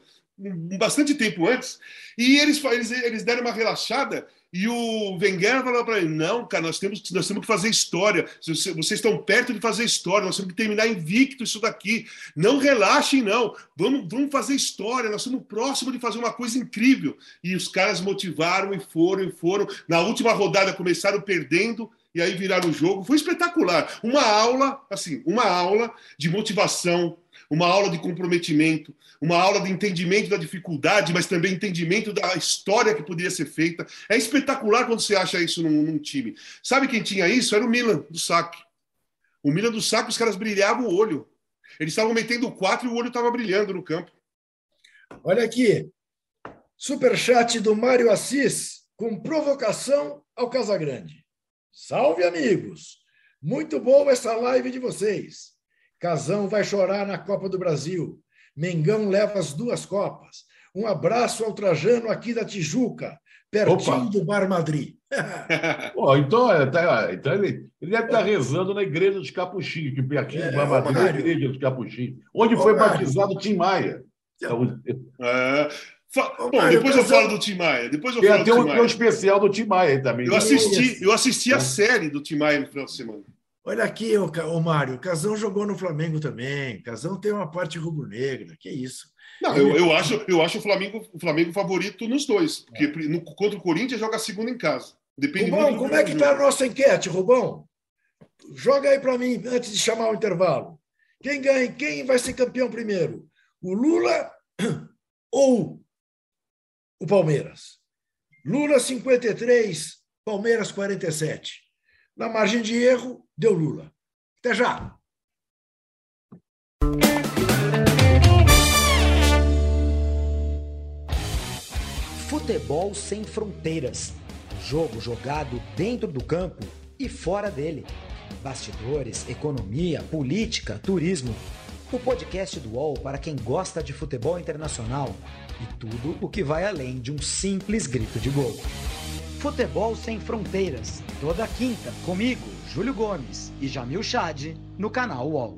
bastante tempo antes. E eles, eles, eles deram uma relaxada e o Wenger falou para ele: não, cara, nós temos, nós temos que fazer história. Vocês estão perto de fazer história, nós temos que terminar invicto isso daqui. Não relaxem, não. Vamos, vamos fazer história, nós estamos próximos de fazer uma coisa incrível. E os caras motivaram e foram e foram. Na última rodada começaram perdendo e aí viraram o jogo. Foi espetacular. Uma aula, assim, uma aula de motivação, uma aula de comprometimento, uma aula de entendimento da dificuldade, mas também entendimento da história que poderia ser feita. É espetacular quando você acha isso num, num time. Sabe quem tinha isso? Era o Milan, do saque. O Milan do saque, os caras brilhavam o olho. Eles estavam metendo quatro e o olho estava brilhando no campo. Olha aqui, superchat do Mário Assis, com provocação ao Casagrande. Salve, amigos! Muito boa essa live de vocês. Casão vai chorar na Copa do Brasil. Mengão leva as duas Copas. Um abraço ao Trajano aqui da Tijuca, pertinho Opa. do Bar Madrid. Pô, então, é, tá, então ele, ele, deve estar rezando na igreja dos Capuchinhos, que pertinho é, do Bar Madrid é a igreja dos Capuchinhos, onde ô, foi Mário. batizado Tim Maia. É, Bom, depois eu falo do Tim Maia. Depois eu tem falo até um, um especial do Tim Maia também. Eu assisti, eu assisti a é. série do Tim Maia no final de semana. Olha aqui, o, o Mário, o Casão jogou no Flamengo também. Casão tem uma parte rubro-negra. Que isso? Não, eu, eu, acho, eu acho o Flamengo, o Flamengo favorito nos dois. Porque é. no, contra o Corinthians joga segunda em casa. Depende Rubão, como é que está a nossa enquete, Rubão? Joga aí para mim, antes de chamar o intervalo. Quem ganha? Quem vai ser campeão primeiro? O Lula ou o Palmeiras. Lula 53, Palmeiras 47. Na margem de erro, deu Lula. Até já! Futebol sem fronteiras. Jogo jogado dentro do campo e fora dele. Bastidores, economia, política, turismo. O podcast do UOL para quem gosta de futebol internacional e tudo o que vai além de um simples grito de gol. Futebol Sem Fronteiras, toda quinta, comigo, Júlio Gomes e Jamil Chad, no canal UOL.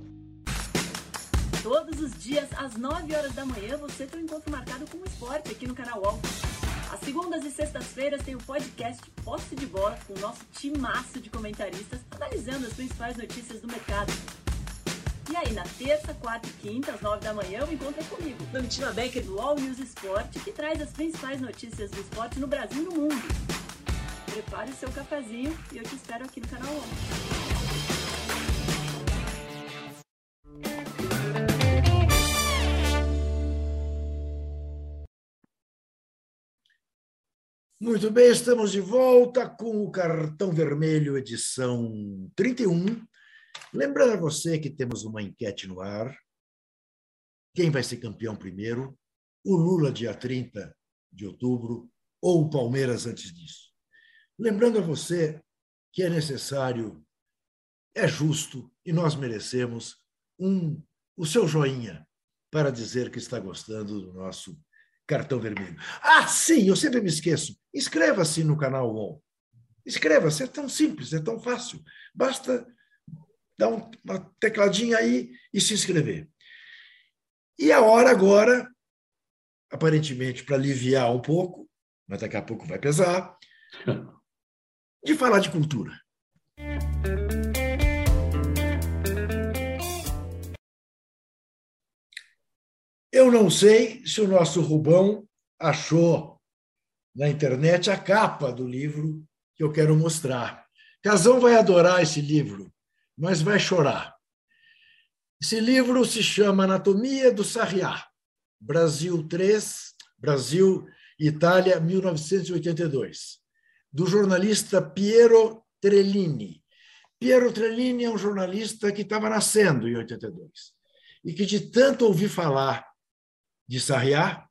Todos os dias, às 9 horas da manhã, você tem um encontro marcado com o esporte aqui no canal UOL. Às segundas e sextas-feiras tem o podcast Posse de Bola com o nosso timaço de comentaristas analisando as principais notícias do mercado. E aí, na terça, quarta e quinta, às nove da manhã, eu encontro comigo, Domitila Becker do All News Esporte, que traz as principais notícias do esporte no Brasil e no mundo. Prepare seu cafezinho e eu te espero aqui no canal ONU. Muito bem, estamos de volta com o Cartão Vermelho, edição 31. Lembrando a você que temos uma enquete no ar. Quem vai ser campeão primeiro? O Lula, dia 30 de outubro, ou o Palmeiras antes disso? Lembrando a você que é necessário, é justo e nós merecemos um, o seu joinha para dizer que está gostando do nosso cartão vermelho. Ah, sim, eu sempre me esqueço. Inscreva-se no canal UOL. Inscreva-se, é tão simples, é tão fácil. Basta dar uma tecladinha aí e se inscrever. E a hora agora, aparentemente para aliviar um pouco, mas daqui a pouco vai pesar, de falar de cultura. Eu não sei se o nosso Rubão achou na internet a capa do livro que eu quero mostrar. Casão vai adorar esse livro mas vai chorar. Esse livro se chama Anatomia do Sarriá, Brasil 3, Brasil Itália, 1982, do jornalista Piero Trellini. Piero Trellini é um jornalista que estava nascendo em 82 e que, de tanto ouvir falar de Sarriá,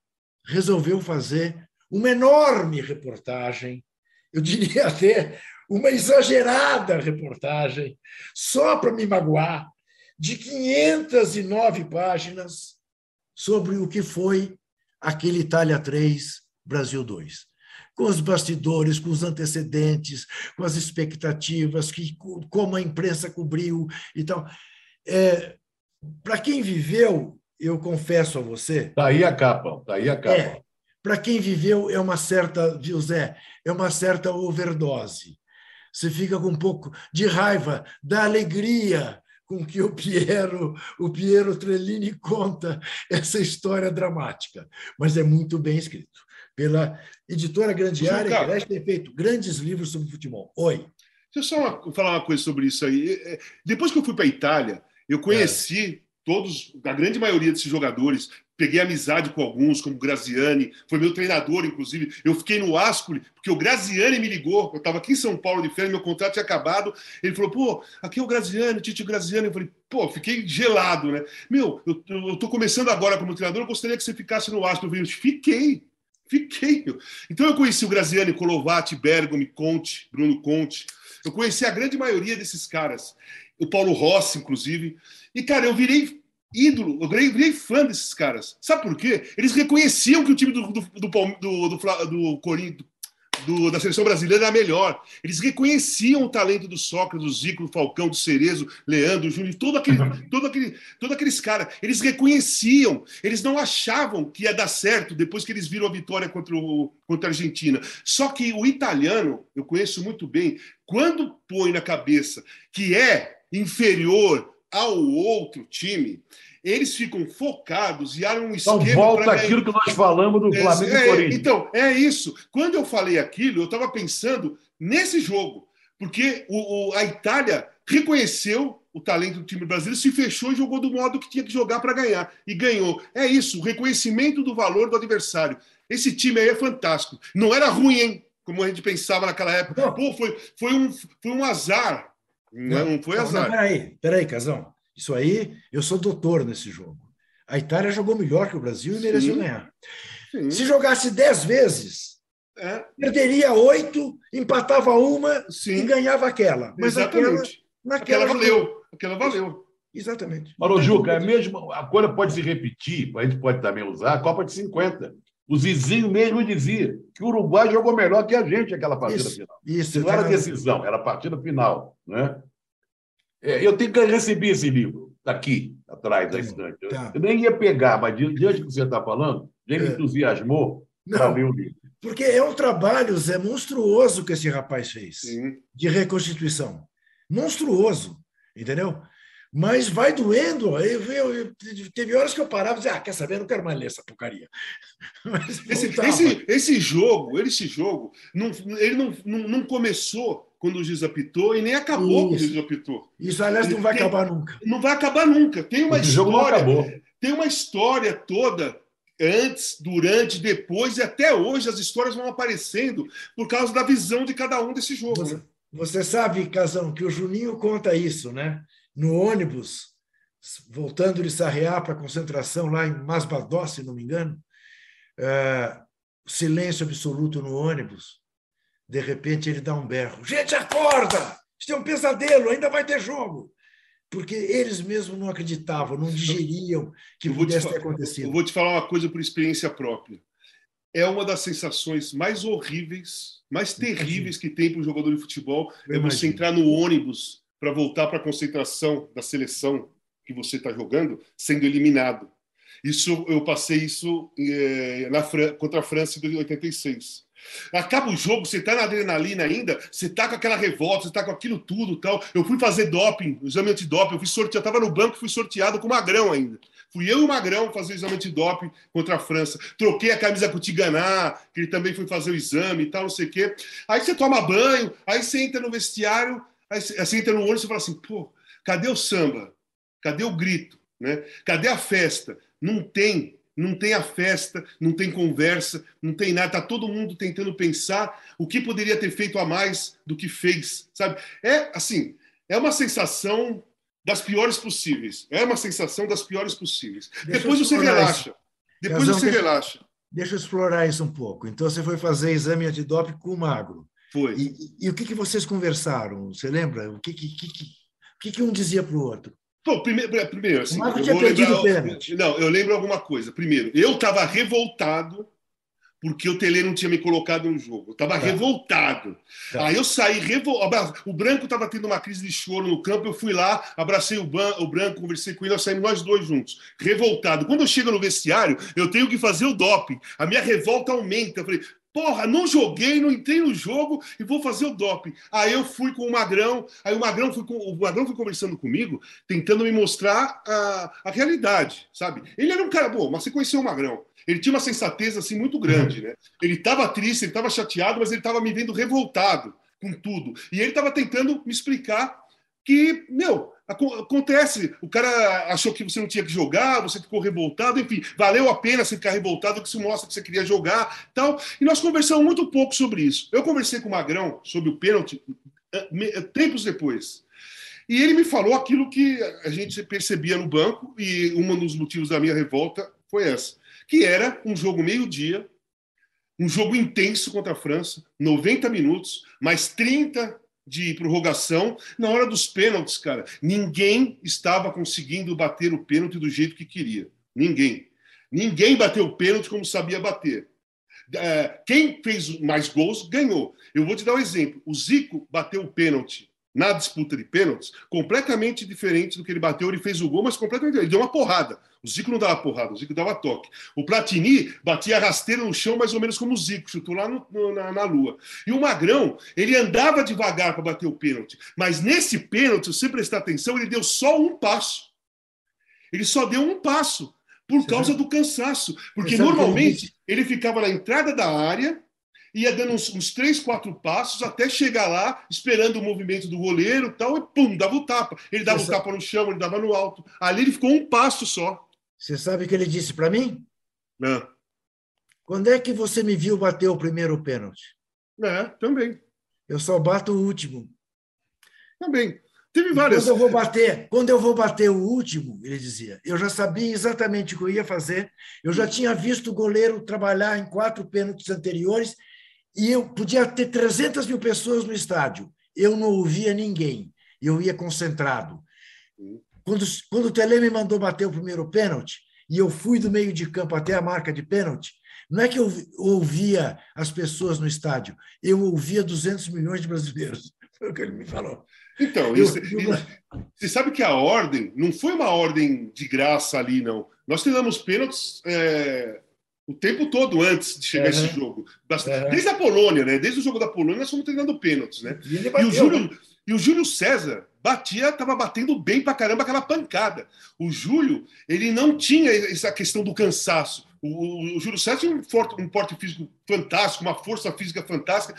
resolveu fazer uma enorme reportagem, eu diria até uma exagerada reportagem, só para me magoar, de 509 páginas sobre o que foi aquele Itália 3, Brasil 2. Com os bastidores, com os antecedentes, com as expectativas, que, como a imprensa cobriu e tal. É, para quem viveu, eu confesso a você. Está aí a capa, está aí a capa. É, para quem viveu, é uma certa, viu, Zé, é uma certa overdose. Você fica com um pouco de raiva da alegria com que o Piero, o Piero Trellini conta essa história dramática, mas é muito bem escrito. Pela editora Grandiária, que aliás tem feito grandes livros sobre futebol. Oi. Deixa eu só uma, falar uma coisa sobre isso aí. É, é, depois que eu fui para a Itália, eu conheci é. todos, a grande maioria desses jogadores, peguei amizade com alguns, como Graziani, foi meu treinador, inclusive. Eu fiquei no Ascoli, porque o Graziani me ligou. Eu estava aqui em São Paulo de férias, meu contrato tinha acabado. Ele falou: pô, aqui é o Graziani, Tite Graziani. Eu falei: pô, fiquei gelado, né? Meu, eu, eu tô começando agora como treinador, eu gostaria que você ficasse no Ascoli. Eu falei: fiquei. Fiquei. Então eu conheci o Graziani, Colovati, Bergomi, Conte, Bruno Conte. Eu conheci a grande maioria desses caras. O Paulo Rossi, inclusive. E, cara, eu virei ídolo, eu virei, fã desses caras. Sabe por quê? Eles reconheciam que o time do, do, do, do, do, do Corinthians, do, da seleção brasileira era melhor. Eles reconheciam o talento do Sócrates, do Zico, do Falcão, do Cerezo, Leandro, Júnior, todo aquele, todo aquele, todo aqueles caras. Eles reconheciam, eles não achavam que ia dar certo depois que eles viram a vitória contra, o, contra a Argentina. Só que o italiano, eu conheço muito bem, quando põe na cabeça que é inferior ao outro time, eles ficam focados e há um então, esquema. Então, volta aquilo que nós falamos do Flamengo é, e Corinthians. Então, é isso. Quando eu falei aquilo, eu estava pensando nesse jogo, porque o, o, a Itália reconheceu o talento do time brasileiro, se fechou e jogou do modo que tinha que jogar para ganhar. E ganhou. É isso, o reconhecimento do valor do adversário. Esse time aí é fantástico. Não era ruim, hein? Como a gente pensava naquela época. Pô, foi, foi, um, foi um azar. Não, não foi azar. Não, peraí, peraí, Casão. Isso aí, eu sou doutor nesse jogo. A Itália jogou melhor que o Brasil e mereceu Sim. ganhar. Sim. Se jogasse dez vezes, é. perderia oito, empatava uma Sim. e ganhava aquela. Mas Exatamente. aquela, naquela aquela valeu. Aquela valeu. Exatamente. Marojuca, é mesmo, a coisa pode se repetir, a gente pode também usar a Copa de 50. O Zizinho mesmo dizia que o Uruguai jogou melhor que a gente aquela partida isso, final. Isso, não era decisão, era partida final. Né? É, eu tenho que receber esse livro, tá aqui, atrás da estante. Tá. Eu nem ia pegar, mas diante do que você está falando, já me é. entusiasmou para ler o livro. Porque é um trabalho, Zé, monstruoso que esse rapaz fez Sim. de reconstituição. Monstruoso, entendeu? Mas vai doendo. Eu, eu, eu, teve horas que eu parava e dizia, ah, quer saber? Eu não quero mais ler essa porcaria. Esse, esse, esse, jogo, esse jogo, não, ele não, não, não começou quando o juiz apitou e nem acabou quando o juiz apitou. Isso, aliás, não vai tem, acabar nunca. Não vai acabar nunca. Tem uma história. Tem uma história toda antes, durante, depois e até hoje as histórias vão aparecendo por causa da visão de cada um desse jogo. Você, né? você sabe, Casão, que o Juninho conta isso, né? No ônibus, voltando de Sarriá para a concentração lá em Masbadó, se não me engano, é, silêncio absoluto no ônibus. De repente ele dá um berro: Gente, acorda! Isso é um pesadelo, ainda vai ter jogo. Porque eles mesmos não acreditavam, não digeriam que pudesse ter acontecido. Eu vou te falar uma coisa por experiência própria. É uma das sensações mais horríveis, mais terríveis que tem para um jogador de futebol. Eu é imagino. você entrar no ônibus para voltar para a concentração da seleção que você está jogando, sendo eliminado. Isso eu passei isso é, na, contra a França em 86. Acaba o jogo, você tá na adrenalina ainda, você tá com aquela revolta, você tá com aquilo tudo tal. Eu fui fazer doping, exame antidoping, eu fui sorteado, tava no banco, fui sorteado com o Magrão ainda. Fui eu e o Magrão fazer o exame antidoping contra a França. Troquei a camisa com o Tiganá, que ele também foi fazer o exame e tal, não sei o quê. Aí você toma banho, aí você entra no vestiário, aí você entra no ônibus e fala assim, pô, cadê o samba? Cadê o grito? Né? Cadê a festa? Não tem não tem a festa, não tem conversa, não tem nada. Está todo mundo tentando pensar o que poderia ter feito a mais do que fez, sabe? É assim, é uma sensação das piores possíveis. É uma sensação das piores possíveis. Deixa Depois você relaxa. Isso. Depois você deixa, relaxa. Deixa eu explorar isso um pouco. Então você foi fazer exame antidoping com o magro. Foi. E, e, e, o que, que vocês conversaram? Você lembra? O que, que, que, que, que um dizia para o outro? Bom, primeiro, primeiro assim, eu tinha perdido lembrar, o pênalti. Não, eu lembro alguma coisa. Primeiro, eu estava revoltado porque o Tele não tinha me colocado no jogo. Eu estava tá. revoltado. Tá. Aí eu saí revoltado. O Branco estava tendo uma crise de choro no campo. Eu fui lá, abracei o, ban o Branco, conversei com ele, nós saímos nós dois juntos. Revoltado. Quando eu chego no vestiário, eu tenho que fazer o doping. A minha revolta aumenta. Eu falei, Porra, não joguei, não entrei no jogo e vou fazer o doping. Aí eu fui com o Magrão, aí o Magrão foi, com, o Magrão foi conversando comigo, tentando me mostrar a, a realidade, sabe? Ele era um cara bom, mas você conheceu o Magrão. Ele tinha uma sensatez assim muito grande, né? Ele estava triste, ele estava chateado, mas ele estava me vendo revoltado com tudo. E ele estava tentando me explicar que, meu, acontece. O cara achou que você não tinha que jogar, você ficou revoltado, enfim, valeu a pena você ficar revoltado, que isso mostra que você queria jogar tal. E nós conversamos muito pouco sobre isso. Eu conversei com o Magrão sobre o pênalti eh, eh, tempos depois. E ele me falou aquilo que a gente percebia no banco, e um dos motivos da minha revolta foi essa, que era um jogo meio-dia, um jogo intenso contra a França, 90 minutos, mais 30 de prorrogação. Na hora dos pênaltis, cara, ninguém estava conseguindo bater o pênalti do jeito que queria. Ninguém. Ninguém bateu o pênalti como sabia bater. É, quem fez mais gols ganhou. Eu vou te dar um exemplo. O Zico bateu o pênalti na disputa de pênaltis, completamente diferente do que ele bateu. Ele fez o gol, mas completamente Ele deu uma porrada. O Zico não dava porrada, o Zico dava toque. O Platini batia rasteira no chão, mais ou menos como o Zico, chutou lá no, no, na, na, lua. E o Magrão, ele andava devagar para bater o pênalti. Mas nesse pênalti, se você prestar atenção, ele deu só um passo. Ele só deu um passo por causa do cansaço. Porque normalmente ele ficava na entrada da área ia dando uns, uns, três, quatro passos até chegar lá, esperando o movimento do goleiro tal, e pum, dava o tapa. Ele dava Você o tapa no chão, ele dava no alto. Ali ele ficou um passo só. Você sabe o que ele disse para mim? Não. Quando é que você me viu bater o primeiro pênalti? É, também. Eu só bato o último. Também. Teve várias. Quando eu vou bater, quando eu vou bater o último, ele dizia, eu já sabia exatamente o que eu ia fazer. Eu já tinha visto o goleiro trabalhar em quatro pênaltis anteriores e eu podia ter 300 mil pessoas no estádio. Eu não ouvia ninguém. Eu ia concentrado. Quando, quando o Tele me mandou bater o primeiro pênalti, e eu fui do meio de campo até a marca de pênalti, não é que eu ouvia as pessoas no estádio, eu ouvia 200 milhões de brasileiros. Foi o que ele me falou. Então, eu, isso, eu... você sabe que a ordem não foi uma ordem de graça ali, não. Nós tivemos pênaltis é, o tempo todo antes de chegar uhum. esse jogo. Uhum. Desde a Polônia, né? Desde o jogo da Polônia, nós fomos treinando pênaltis, né? E, bateu, e, o Júlio, né? e o Júlio César batia, estava batendo bem pra caramba aquela pancada. O Júlio, ele não tinha essa questão do cansaço. O, o Júlio César tinha um, forte, um porte físico fantástico, uma força física fantástica.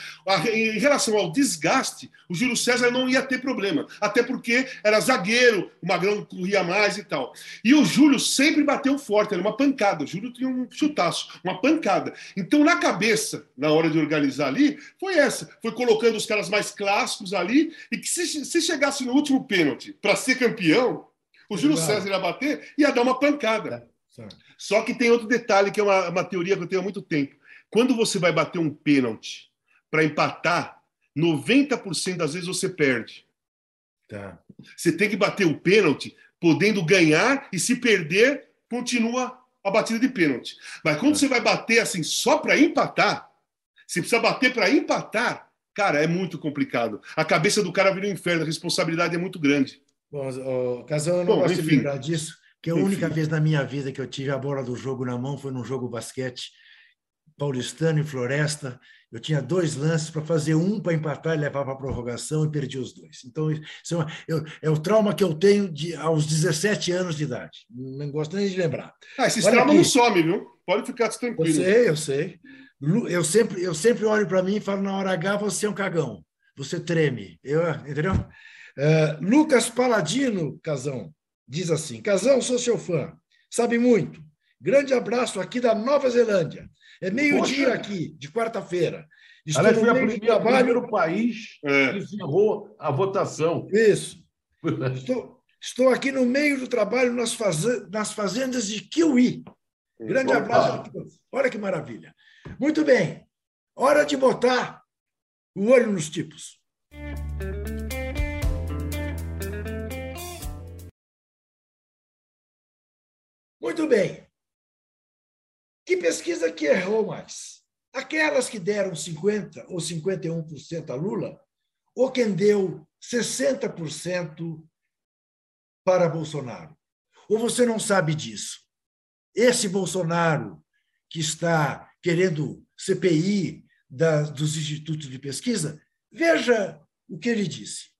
Em relação ao desgaste, o Júlio César não ia ter problema, até porque era zagueiro, o Magrão corria mais e tal. E o Júlio sempre bateu forte, era uma pancada. O Júlio tinha um chutaço, uma pancada. Então, na cabeça, na hora de organizar ali, foi essa: foi colocando os caras mais clássicos ali, e que se, se chegasse no último pênalti para ser campeão, o Júlio César ia bater e ia dar uma pancada. Só que tem outro detalhe que é uma, uma teoria que eu tenho há muito tempo. Quando você vai bater um pênalti para empatar, 90% das vezes você perde. Tá. Você tem que bater o pênalti podendo ganhar e se perder, continua a batida de pênalti. Mas quando tá. você vai bater assim só para empatar, você precisa bater para empatar, cara, é muito complicado. A cabeça do cara vira um inferno, a responsabilidade é muito grande. Bom, oh, Casão, eu não Bom, gosto enfim. de lembrar disso, que a única vez na minha vida que eu tive a bola do jogo na mão foi num jogo basquete paulistano e Floresta. Eu tinha dois lances para fazer um para empatar e levar para a prorrogação e perdi os dois. Então, isso é, uma, eu, é, o trauma que eu tenho de, aos 17 anos de idade. Não gosto nem de lembrar. Ah, esses traumas não somem, viu? Pode ficar tranquilo. Eu sei, eu sei. Eu sempre, eu sempre olho para mim e falo, na hora H, você é um cagão. Você treme. Eu, entendeu? Uh, Lucas Paladino, Casão, diz assim: Casão, sou seu fã, sabe muito. Grande abraço aqui da Nova Zelândia. É meio-dia aqui, de quarta-feira. Estou Aliás, foi a primeira, trabalho... primeiro país é. que encerrou a votação. Isso. estou, estou aqui no meio do trabalho nas, nas fazendas de Kiwi. Grande abraço. Olha que maravilha. Muito bem. Hora de botar o olho nos tipos. Muito bem. Que pesquisa que errou mais? Aquelas que deram 50% ou 51% a Lula, ou quem deu 60% para Bolsonaro? Ou você não sabe disso? Esse Bolsonaro que está querendo CPI da, dos institutos de pesquisa, veja o que ele disse.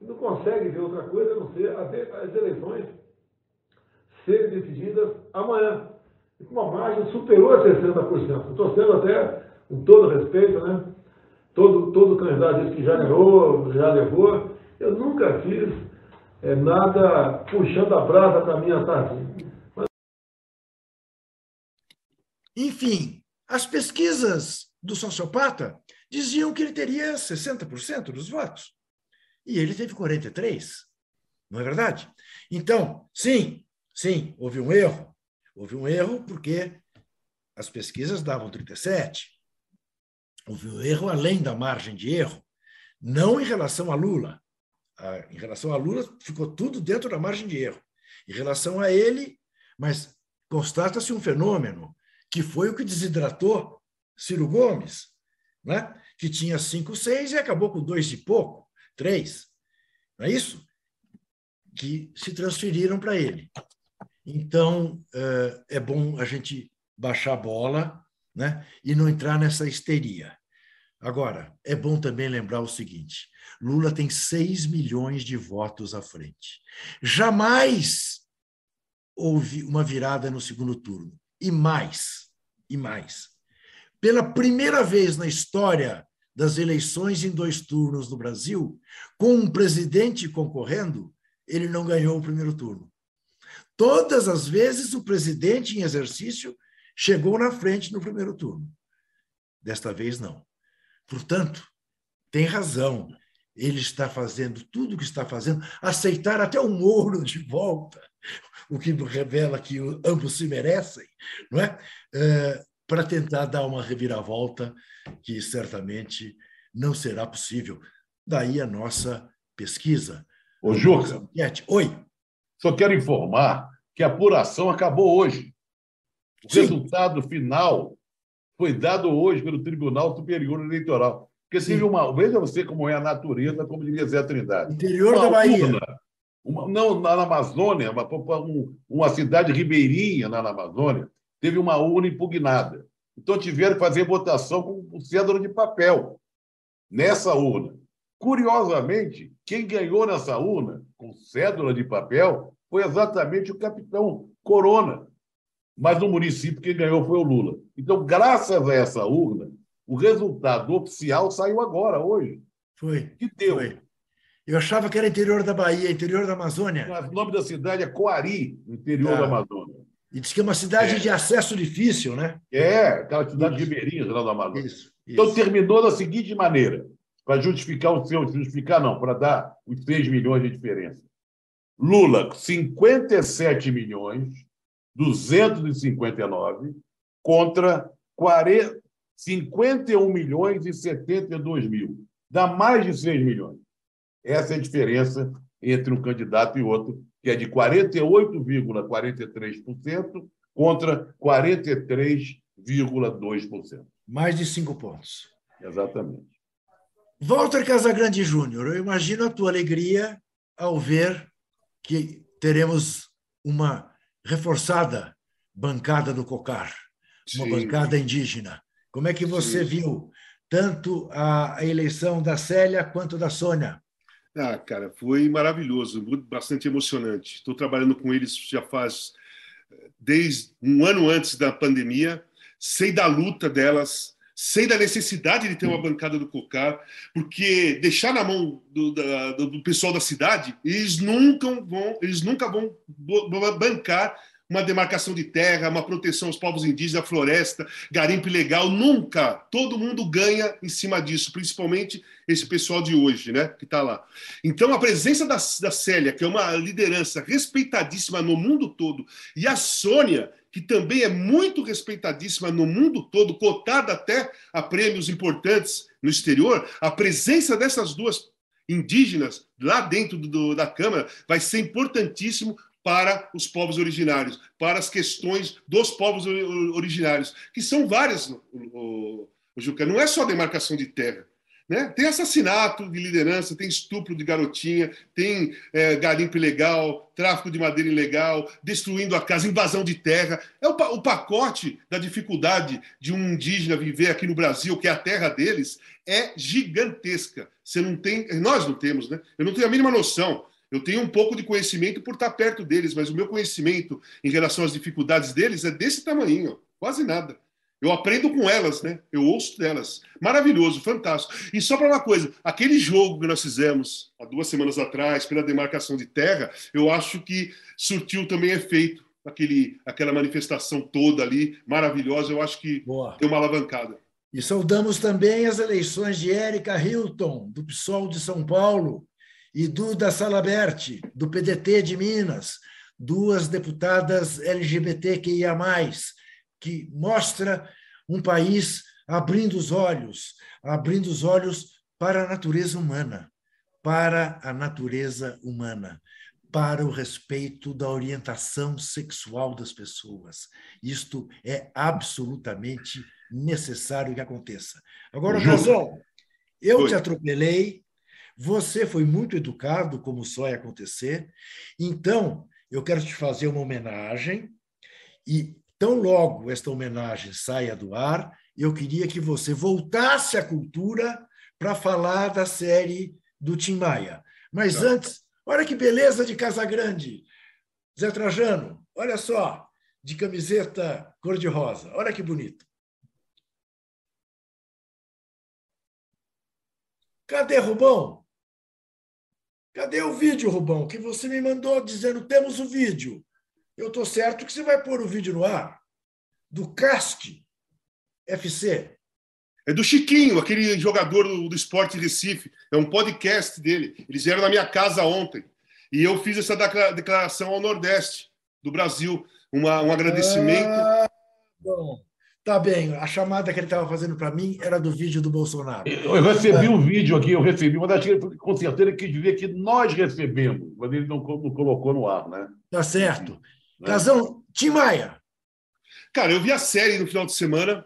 Não consegue ver outra coisa a não ser as eleições serem decididas amanhã. Com uma margem superior a 60%. Estou sendo até, com todo respeito, né? Todo, todo candidato disse que já ganhou, já levou. Eu nunca fiz é, nada puxando a brasa para minha sardinha. Mas... Enfim, as pesquisas do sociopata diziam que ele teria 60% dos votos. E ele teve 43%. Não é verdade? Então, sim, sim, houve um erro. Houve um erro porque as pesquisas davam 37. Houve um erro além da margem de erro, não em relação a Lula. Em relação a Lula, ficou tudo dentro da margem de erro. Em relação a ele, mas constata-se um fenômeno, que foi o que desidratou Ciro Gomes, né? que tinha 5, 6 e acabou com dois e pouco, três. Não é isso? Que se transferiram para ele. Então, eh, é bom a gente baixar a bola né? e não entrar nessa histeria. Agora, é bom também lembrar o seguinte: Lula tem 6 milhões de votos à frente. Jamais houve uma virada no segundo turno. E mais, e mais. Pela primeira vez na história das eleições em dois turnos no Brasil, com um presidente concorrendo, ele não ganhou o primeiro turno. Todas as vezes o presidente em exercício chegou na frente no primeiro turno. Desta vez, não. Portanto, tem razão. Ele está fazendo tudo o que está fazendo, aceitar até o Moro de volta, o que revela que ambos se merecem, não é? é para tentar dar uma reviravolta que certamente não será possível. Daí a nossa pesquisa. Ô, Juca. Oi. Só quero informar que a apuração acabou hoje. O Sim. resultado final foi dado hoje pelo Tribunal Superior Eleitoral. Porque teve uma. Veja você como é a natureza, como diria Zé Trindade. Interior uma da Bahia. Urna, uma, não, na Amazônia, uma, uma cidade ribeirinha na Amazônia, teve uma urna impugnada. Então tiveram que fazer votação com cédula de papel nessa urna. Curiosamente, quem ganhou nessa urna com cédula de papel foi exatamente o capitão Corona, mas no município quem ganhou foi o Lula. Então, graças a essa urna, o resultado oficial saiu agora, hoje. Foi. Que deu. Foi. Eu achava que era interior da Bahia, interior da Amazônia. O nome da cidade é Coari, interior ah. da Amazônia. E diz que é uma cidade é. de acesso difícil, né? É, aquela cidade de ribeirinhas lá da Amazônia. Isso, isso. Então terminou da seguinte maneira, para justificar o seu, justificar não, para dar os 6 milhões de diferença. Lula, 57 milhões, 259 contra 40, 51 milhões e 72 mil. Dá mais de 6 milhões. Essa é a diferença entre um candidato e outro, que é de 48,43% contra 43,2%. Mais de cinco pontos. Exatamente. Walter Casagrande Júnior, eu imagino a tua alegria ao ver que teremos uma reforçada bancada do COCAR, uma Sim. bancada indígena. Como é que você Sim. viu tanto a eleição da Célia quanto da Sônia? Ah, cara, foi maravilhoso, bastante emocionante. Estou trabalhando com eles já faz desde um ano antes da pandemia, sei da luta delas, sei da necessidade de ter uma bancada do COCAR, porque deixar na mão do, da, do pessoal da cidade, eles nunca vão, eles nunca vão bancar uma demarcação de terra, uma proteção aos povos indígenas, floresta, garimpo ilegal, nunca. Todo mundo ganha em cima disso, principalmente esse pessoal de hoje, né, que está lá. Então, a presença da, da Célia, que é uma liderança respeitadíssima no mundo todo, e a Sônia, que também é muito respeitadíssima no mundo todo, cotada até a prêmios importantes no exterior, a presença dessas duas indígenas lá dentro do, da Câmara vai ser importantíssimo para os povos originários, para as questões dos povos originários, que são várias, o, Juca. Não é só demarcação de terra. Né? Tem assassinato de liderança, tem estupro de garotinha, tem é, garimpo ilegal, tráfico de madeira ilegal, destruindo a casa, invasão de terra. É o, o, pacote da dificuldade de um indígena viver aqui no Brasil, que é a terra deles, é gigantesca. Você não tem, nós não temos, né? Eu não tenho a mínima noção. Eu tenho um pouco de conhecimento por estar perto deles, mas o meu conhecimento em relação às dificuldades deles é desse tamanho, quase nada. Eu aprendo com elas, né? Eu ouço delas. Maravilhoso, fantástico. E só para uma coisa, aquele jogo que nós fizemos há duas semanas atrás, pela demarcação de terra, eu acho que surtiu também efeito. Aquele, aquela manifestação toda ali, maravilhosa, eu acho que Boa. deu uma alavancada. E saudamos também as eleições de Érica Hilton, do PSOL de São Paulo, e Duda Salaberti, do PDT de Minas, duas deputadas LGBTQIA+, que mostra um país abrindo os olhos, abrindo os olhos para a natureza humana, para a natureza humana, para o respeito da orientação sexual das pessoas. Isto é absolutamente necessário que aconteça. Agora, Casal, eu te atropelei, você foi muito educado, como só é acontecer, então eu quero te fazer uma homenagem e Tão logo esta homenagem saia do ar, eu queria que você voltasse à cultura para falar da série do Tim Maia. Mas tá. antes, olha que beleza de Casa Grande. Zé Trajano, olha só, de camiseta cor-de-rosa. Olha que bonito. Cadê Rubão? Cadê o vídeo, Rubão? Que você me mandou dizendo temos o vídeo eu estou certo que você vai pôr o vídeo no ar do Cast FC. É do Chiquinho, aquele jogador do, do Esporte Recife. É um podcast dele. Eles vieram na minha casa ontem. E eu fiz essa declaração ao Nordeste do Brasil. Uma, um agradecimento. Ah, bom. Tá bem, a chamada que ele estava fazendo para mim era do vídeo do Bolsonaro. Eu recebi um vídeo aqui, eu recebi, mas acho que com certeza ele quis dizer que nós recebemos, mas ele não, não colocou no ar, né? Tá certo. Né? Casão, Tim Maia. Cara, eu vi a série no final de semana,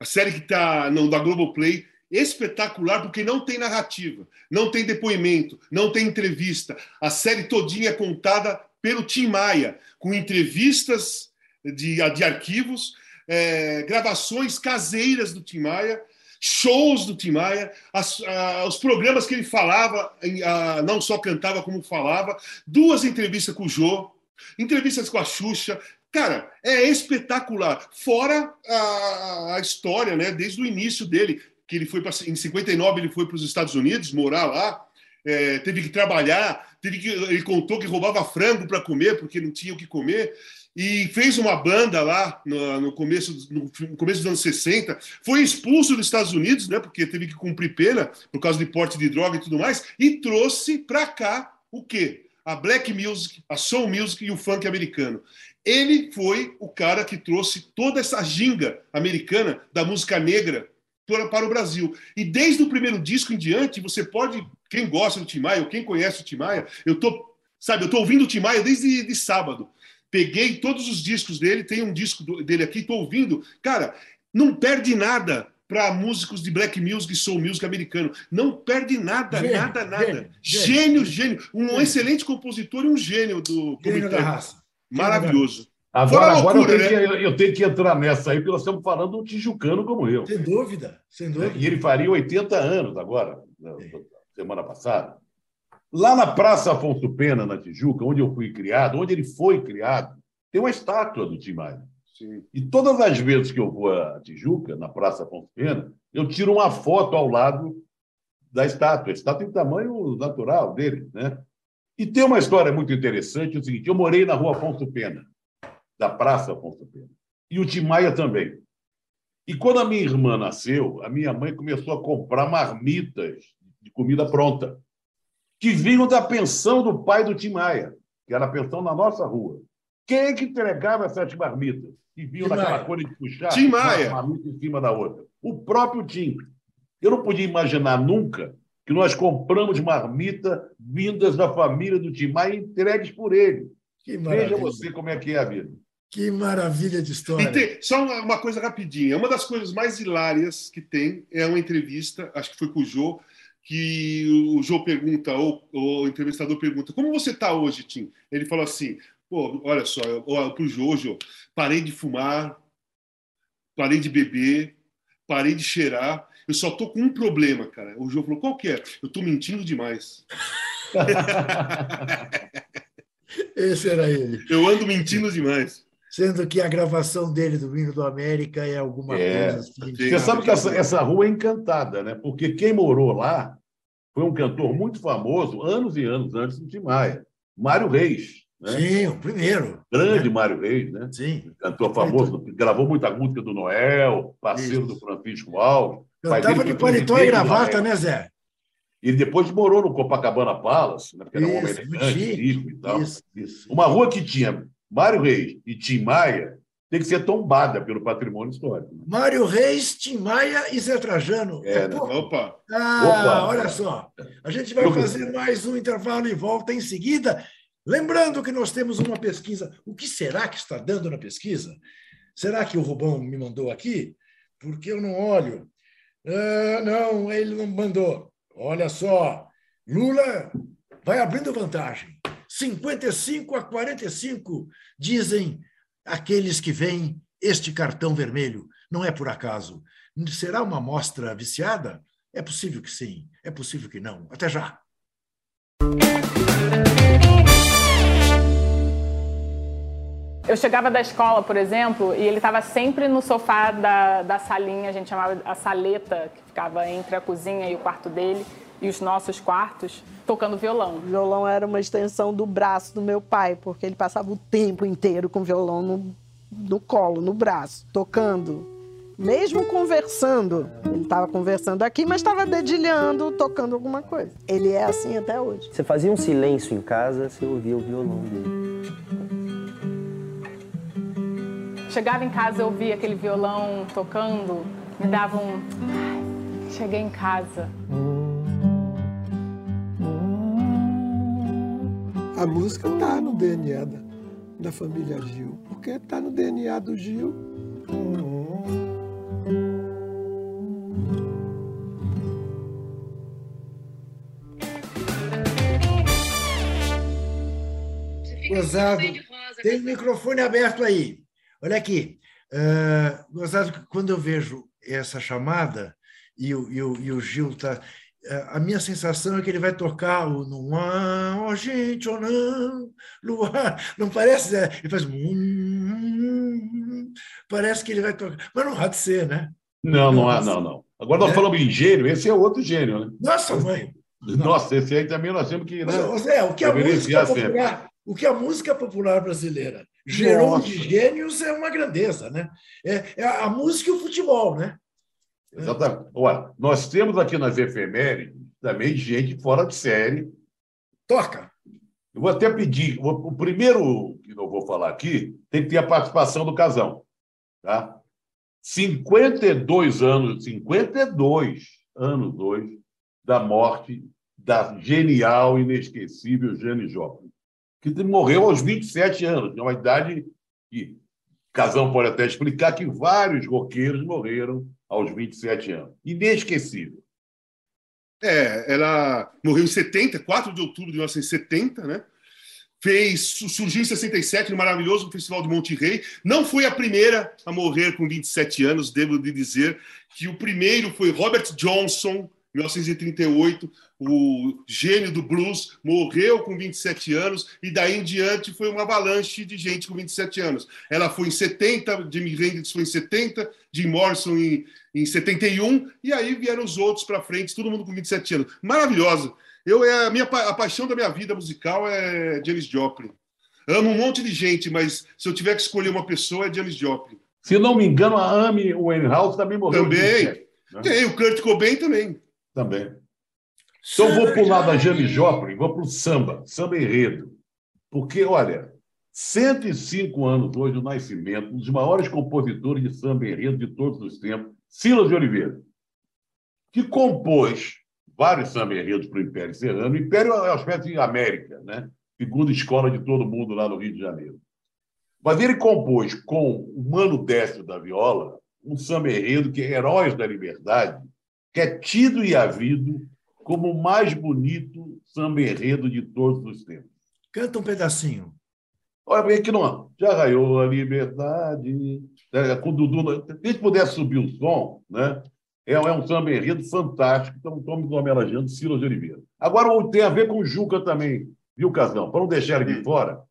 a série que está da Globoplay, espetacular porque não tem narrativa, não tem depoimento, não tem entrevista. A série todinha é contada pelo Tim Maia, com entrevistas de, de arquivos, é, gravações caseiras do Tim Maia, shows do Tim Maia, as, a, os programas que ele falava, a, não só cantava como falava, duas entrevistas com o Jô, entrevistas com a Xuxa. Cara, é espetacular. Fora a, a história, né? Desde o início dele, que ele foi pra, em 59 ele foi para os Estados Unidos morar lá, é, teve que trabalhar, teve que, ele contou que roubava frango para comer porque não tinha o que comer e fez uma banda lá no, no, começo, no começo dos anos 60, foi expulso dos Estados Unidos, né, porque teve que cumprir pena por causa de porte de droga e tudo mais, e trouxe para cá o quê? a black music, a soul music e o funk americano. Ele foi o cara que trouxe toda essa ginga americana da música negra para o Brasil. E desde o primeiro disco em diante, você pode, quem gosta do Tim Maia, ou quem conhece o Tim Maia, eu tô, sabe, eu tô ouvindo o Tim Maia desde de sábado. Peguei todos os discos dele, tem um disco dele aqui, tô ouvindo. Cara, não perde nada para músicos de black music e soul music americano. Não perde nada, gênio, nada, nada. Gênio, gênio. gênio. Um gênio. excelente compositor e um gênio do raça. Maravilhoso. Agora, agora loucura, eu, tenho né? que, eu, tenho que, entrar nessa aí, porque nós estamos falando de um tijucano como eu. Sem dúvida, sem dúvida. E ele faria 80 anos agora, semana passada. Lá na Praça Afonso Pena, na Tijuca, onde eu fui criado, onde ele foi criado, tem uma estátua do Tim Maia. Sim. E todas as vezes que eu vou a Tijuca, na Praça Ponto Pena, eu tiro uma foto ao lado da estátua. A estátua tem tamanho natural dele, né? E tem uma história muito interessante, é o seguinte, eu morei na rua Afonso Pena, da Praça Afonso Pena, e o Timaia também. E quando a minha irmã nasceu, a minha mãe começou a comprar marmitas de comida pronta, que vinham da pensão do pai do Timaia, que era a pensão na nossa rua. Quem é que entregava essas marmitas? que vinham Tim naquela Maia. coisa de puxar Tim Maia. uma luta em cima da outra. O próprio Tim. Eu não podia imaginar nunca que nós compramos marmita vindas da família do Tim Maia entregues por ele. Veja você como é que é a vida. Que maravilha de história. Tem, só uma, uma, coisa rapidinha. Uma das coisas mais hilárias que tem é uma entrevista, acho que foi com o Jô, que o Jô pergunta, ou o entrevistador pergunta, como você está hoje, Tim? Ele falou assim, Pô, olha só, eu, pro Jojo, parei de fumar, parei de beber, parei de cheirar. Eu só tô com um problema, cara. O João falou: qual que é? Eu tô mentindo demais. Esse era ele. Eu ando mentindo demais. Sendo que a gravação dele do Hino do América é alguma É. coisa assim. Você sabe que essa, essa rua é encantada, né? Porque quem morou lá foi um cantor muito famoso, anos e anos antes do Tim Maia, Mário Reis. Né? Sim, o primeiro. Grande Mário Reis, né? Sim. Cantor famoso, gravou muita música do Noel, parceiro Isso. do Francisco Alves. Cantava de paletó e gravata, né, Zé? Ele depois morou no Copacabana Palace, né? porque era um homem elegante, rico e tal. Isso, isso. Uma rua que tinha Mário Reis e Tim Maia tem que ser tombada pelo patrimônio histórico. né? Mário Reis, Tim Maia e Zé Trajano. É, né? pouco. Opa! Ah, Opa. olha só. A gente vai fazer mais um intervalo e volta em seguida. Lembrando que nós temos uma pesquisa. O que será que está dando na pesquisa? Será que o Rubão me mandou aqui? Porque eu não olho. Ah, não, ele não mandou. Olha só. Lula vai abrindo vantagem. 55 a 45, dizem aqueles que veem este cartão vermelho. Não é por acaso. Será uma amostra viciada? É possível que sim, é possível que não. Até já. Eu chegava da escola, por exemplo, e ele estava sempre no sofá da, da salinha, a gente chamava a saleta, que ficava entre a cozinha e o quarto dele, e os nossos quartos, tocando violão. O violão era uma extensão do braço do meu pai, porque ele passava o tempo inteiro com o violão no, no colo, no braço, tocando. Mesmo conversando, ele estava conversando aqui, mas estava dedilhando, tocando alguma coisa. Ele é assim até hoje. Você fazia um silêncio em casa, você ouvia o violão dele. Chegava em casa, eu ouvia aquele violão tocando, me dava um. Ai, cheguei em casa. A música está no DNA da, da família Gil, porque está no DNA do Gil. Gozado, tem o microfone aberto aí. Olha aqui. Uh, gozado, quando eu vejo essa chamada e o, e o, e o Gil está. A minha sensação é que ele vai tocar o Não há, oh, gente, ou oh, não, luar. Não parece? Zé? Ele faz. Hum, parece que ele vai tocar. Mas não há de ser, né? Não, não há, não, não. Agora nós É. falamos em gênio, esse é outro gênio, né? Nossa, mãe! Nossa, esse aí também nós temos que. Né? Ô, Zé, o que a música sempre. popular, o que a música popular brasileira gerou Nossa. de gênios é uma grandeza, né? É, é a música e o futebol, né? Exatamente. Olha, nós temos aqui nas efemérides também gente fora de série. Toca. Eu vou até pedir, o primeiro que eu vou falar aqui tem que ter a participação do casão. Tá? 52 anos, 52 anos hoje, da morte da genial, inesquecível Jane Joplin, que morreu aos 27 anos, é uma idade que Casão pode até explicar que vários roqueiros morreram aos 27 anos. Inesquecível. É, ela morreu em 70, 4 de outubro de 1970, né? Fez, surgiu em 67 no maravilhoso Festival de Monte Rei. Não foi a primeira a morrer com 27 anos, devo lhe dizer que o primeiro foi Robert Johnson, 1938, o gênio do blues, morreu com 27 anos e daí em diante foi uma avalanche de gente com 27 anos. Ela foi em 70, Jimi Hendrix foi em 70, Jim Morrison em, em 71 e aí vieram os outros para frente, todo mundo com 27 anos. Maravilhosa. Eu é a minha a paixão da minha vida musical é Janis Joplin. Amo um monte de gente, mas se eu tiver que escolher uma pessoa é Janis Joplin. Se não me engano, a Amy Winehouse também morreu. Também. de 27, né? Tem o Kurt Cobain também. Também. Então, vou pular da Janis Joplin, vou para o samba, samba enredo. Porque, olha, 105 anos hoje do nascimento, um dos maiores compositores de samba enredo de todos os tempos, Silas de Oliveira, que compôs vários samba enredos para o Império Serrano. O Império é uma espécie de América, né? segunda escola de todo mundo lá no Rio de Janeiro. Mas ele compôs com o Mano Décio da Viola um samba enredo que é Heróis da Liberdade, que é tido e havido como o mais bonito samba enredo de todos os tempos. Canta um pedacinho. Olha bem aqui não. Já raiou a liberdade. É, com o Dudu. Se a gente pudesse subir o som, né? É, é um samba enredo fantástico. Então, estamos homenageando Silas de Oliveira. Agora, tem a ver com o Juca também, viu, Casão? Para não deixar ele de fora,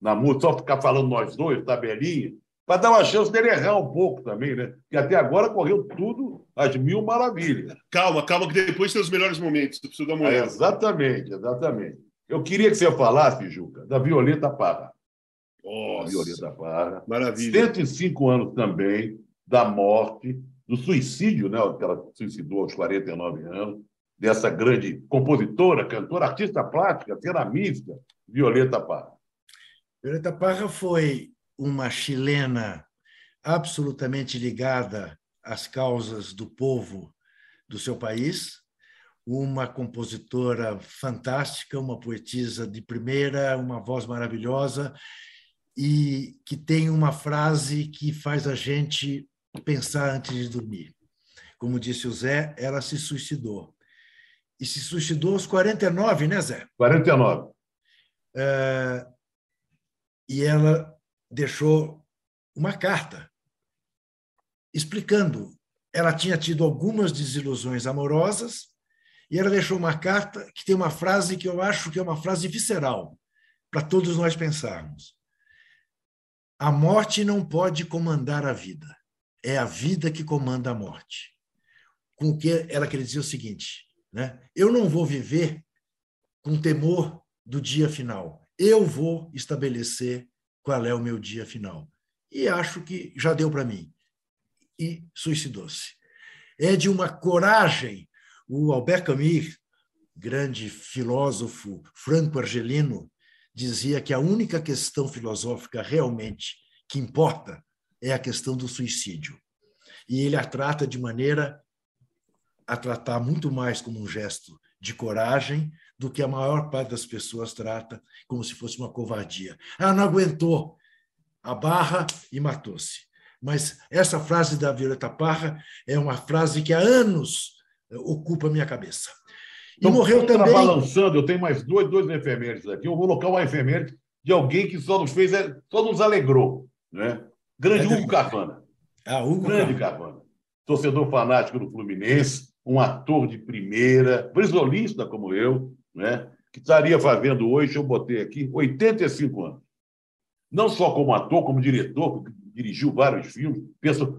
na música, só ficar falando nós dois, tabelinha, para dar uma chance dele errar um pouco também, né? Porque até agora correu tudo às mil maravilhas. Calma, calma, que depois tem os melhores momentos do Preciso da Mulher. É, exatamente, exatamente. Eu queria que você falasse, Juca, da Violeta Parra. Nossa, Violeta Parra. maravilha. 105 anos também da morte, do suicídio, né? que ela suicidou aos 49 anos, dessa grande compositora, cantora, artista plástica, ceramista, Violeta Parra. Violeta Parra foi uma chilena absolutamente ligada às causas do povo do seu país, uma compositora fantástica, uma poetisa de primeira, uma voz maravilhosa e que tem uma frase que faz a gente pensar antes de dormir. Como disse o Zé, ela se suicidou. E se suicidou aos 49, né, Zé? 49. É, e ela deixou uma carta explicando. Ela tinha tido algumas desilusões amorosas e ela deixou uma carta que tem uma frase que eu acho que é uma frase visceral para todos nós pensarmos. A morte não pode comandar a vida, é a vida que comanda a morte. Com o que ela queria dizer o seguinte: né? eu não vou viver com temor do dia final, eu vou estabelecer qual é o meu dia final. E acho que já deu para mim. E suicidou-se. É de uma coragem. O Albert Camus, grande filósofo franco-argelino, dizia que a única questão filosófica realmente que importa é a questão do suicídio. E ele a trata de maneira a tratar muito mais como um gesto de coragem do que a maior parte das pessoas trata como se fosse uma covardia. Ela não aguentou a barra e matou-se. Mas essa frase da Violeta Parra é uma frase que há anos ocupa a minha cabeça. E então, morreu também. balançando, eu tenho mais dois, dois efemérides aqui. Eu vou colocar uma efeméride de alguém que só nos fez, só nos alegrou. Né? Grande é Hugo Carvana. Ah, Hugo Grande Carvana. Torcedor fanático do Fluminense, um ator de primeira, brisolista como eu, né? que estaria fazendo hoje, eu botei aqui, 85 anos. Não só como ator, como diretor, dirigiu vários filmes.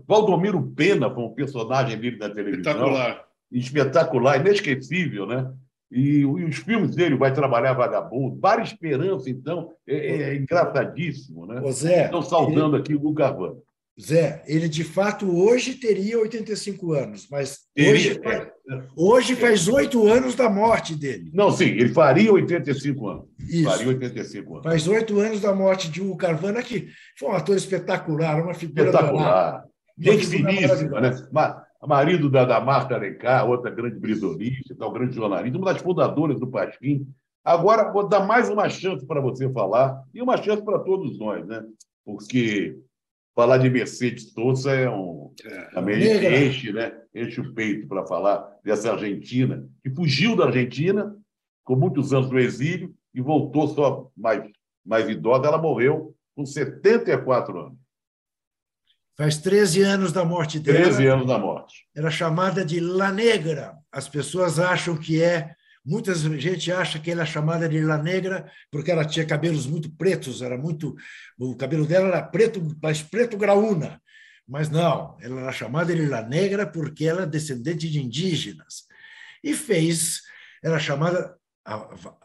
Valdomiro Pena foi um personagem dele na televisão. Espetacular. Espetacular, inesquecível, né? E, e, os filmes dele, Vai Trabalhar Vagabundo, Para Esperança, então, é, é, é engraçadíssimo, né? Ô Zé, Estão saudando ele... aqui o Garvano. Zé, ele de fato hoje teria 85 anos, mas hoje, é. faz, hoje faz oito anos da morte dele. Não, sim, ele faria 85 anos. Isso. Faria 85 anos. Faz oito anos da morte de Hugo Carvana, que foi um ator espetacular, uma figura. Espetacular. Gente finíssima, né? Marido da, da Marta Alencar, outra grande brisolista, tal, grande jornalista, uma das fundadoras do Pasquim. Agora, vou dar mais uma chance para você falar, e uma chance para todos nós, né? Porque falar de Mercedes Sosa é um. É, também enche, né? enche o peito para falar dessa Argentina, que fugiu da Argentina, com muitos anos no exílio, e voltou só mais, mais idosa. Ela morreu com 74 anos. Faz 13 anos da morte dela. 13 anos da morte. Era chamada de La Negra. As pessoas acham que é Muita gente acha que ela é chamada de La Negra porque ela tinha cabelos muito pretos, era muito o cabelo dela era preto, mas preto graúna. Mas não, ela era chamada de La Negra porque ela é descendente de indígenas. E fez, era chamada a,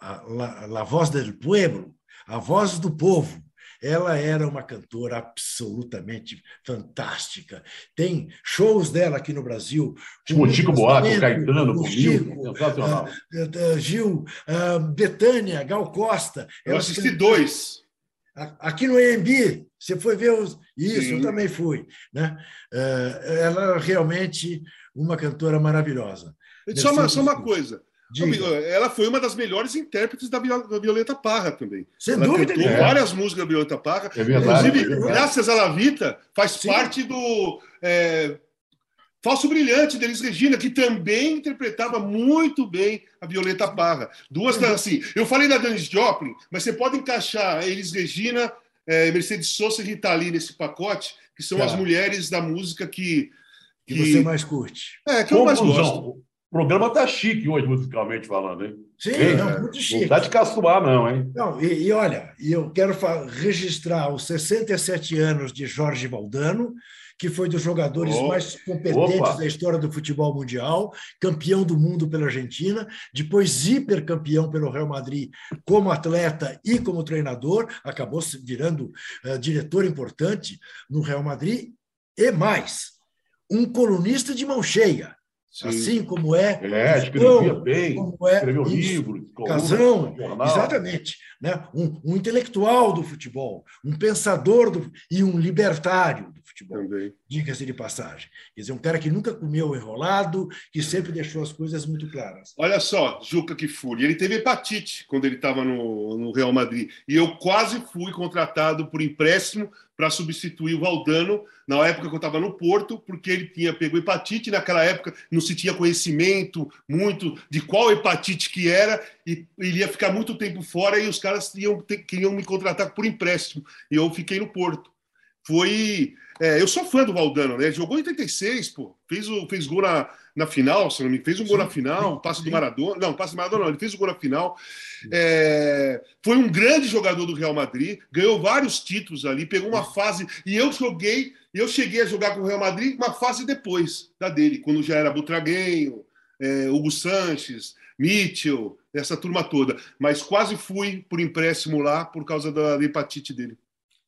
a, a, a voz do pueblo, a voz do povo. Ela era uma cantora absolutamente fantástica. Tem shows dela aqui no Brasil. Com Chico Buarque, Caetano, com Chico, sensacional. Uh, Gil, uh, Betânia, Gal Costa. Eu assisti dois. Aqui no EMB, você foi ver os... Isso, Sim. eu também fui. Né? Uh, ela realmente uma cantora maravilhosa. Só uma, só uma coisa. Diga. Ela foi uma das melhores intérpretes da Violeta Parra também. Sem ela dúvida. Cantou é. várias músicas da Violeta Parra. É verdade, Inclusive, é graças a Lavita, faz Sim. parte do é, Falso Brilhante, deles Regina, que também interpretava muito bem a Violeta Parra. Duas, assim, eu falei da Dennis Joplin, mas você pode encaixar Elis Regina, é, Mercedes Sosa e Rita Lee nesse pacote, que são tá. as mulheres da música que, que... que você mais curte. É, que eu mais gosto. Programa tá chique hoje, musicalmente falando, hein? Sim, Hein? não, muito Não chique. tá de caçoar, não, hein? Não, e, e olha, eu quero registrar os 67 anos de Jorge Valdano, que foi dos jogadores Oh, mais competentes opa. da história do futebol mundial, campeão do mundo pela Argentina, depois hipercampeão pelo Real Madrid como atleta e como treinador, acabou se virando eh, diretor importante no Real Madrid, e mais, um colunista de mão cheia, Sim. assim como é É, Casão, escrevia bem, como é escreveu livros, Casão, jornal. exatamente, né? Um, um intelectual do futebol, um pensador do, e um libertário do futebol, Também. diga-se de passagem. Quer dizer, um cara que nunca comeu enrolado, que sempre deixou as coisas muito claras. Olha só, Juca que fúria. Ele teve hepatite quando ele estava no, no Real Madrid. E eu quase fui contratado por empréstimo para substituir o Valdano na época que eu estava no Porto, porque ele tinha pego hepatite. Naquela época não se tinha conhecimento muito de qual hepatite que era, e ele ia ficar muito tempo fora e os caras iam ter- queriam me contratar por empréstimo. E eu fiquei no Porto. Foi. é, eu sou fã do Valdano, né? Jogou em 86, pô. Fez, o, fez gol na, na final, se não me fez um gol Sim, na final, sim, passe do. Maradona. Não, passe do Maradona não, ele fez o gol na final. É, foi um grande jogador do Real Madrid, ganhou vários títulos ali, pegou uma fase. E eu joguei, eu cheguei a jogar com o Real Madrid uma fase depois da dele, quando já era Butraguenho, é, Hugo Sanches, Mitchell, essa turma toda. Mas quase fui por empréstimo lá por causa da hepatite dele.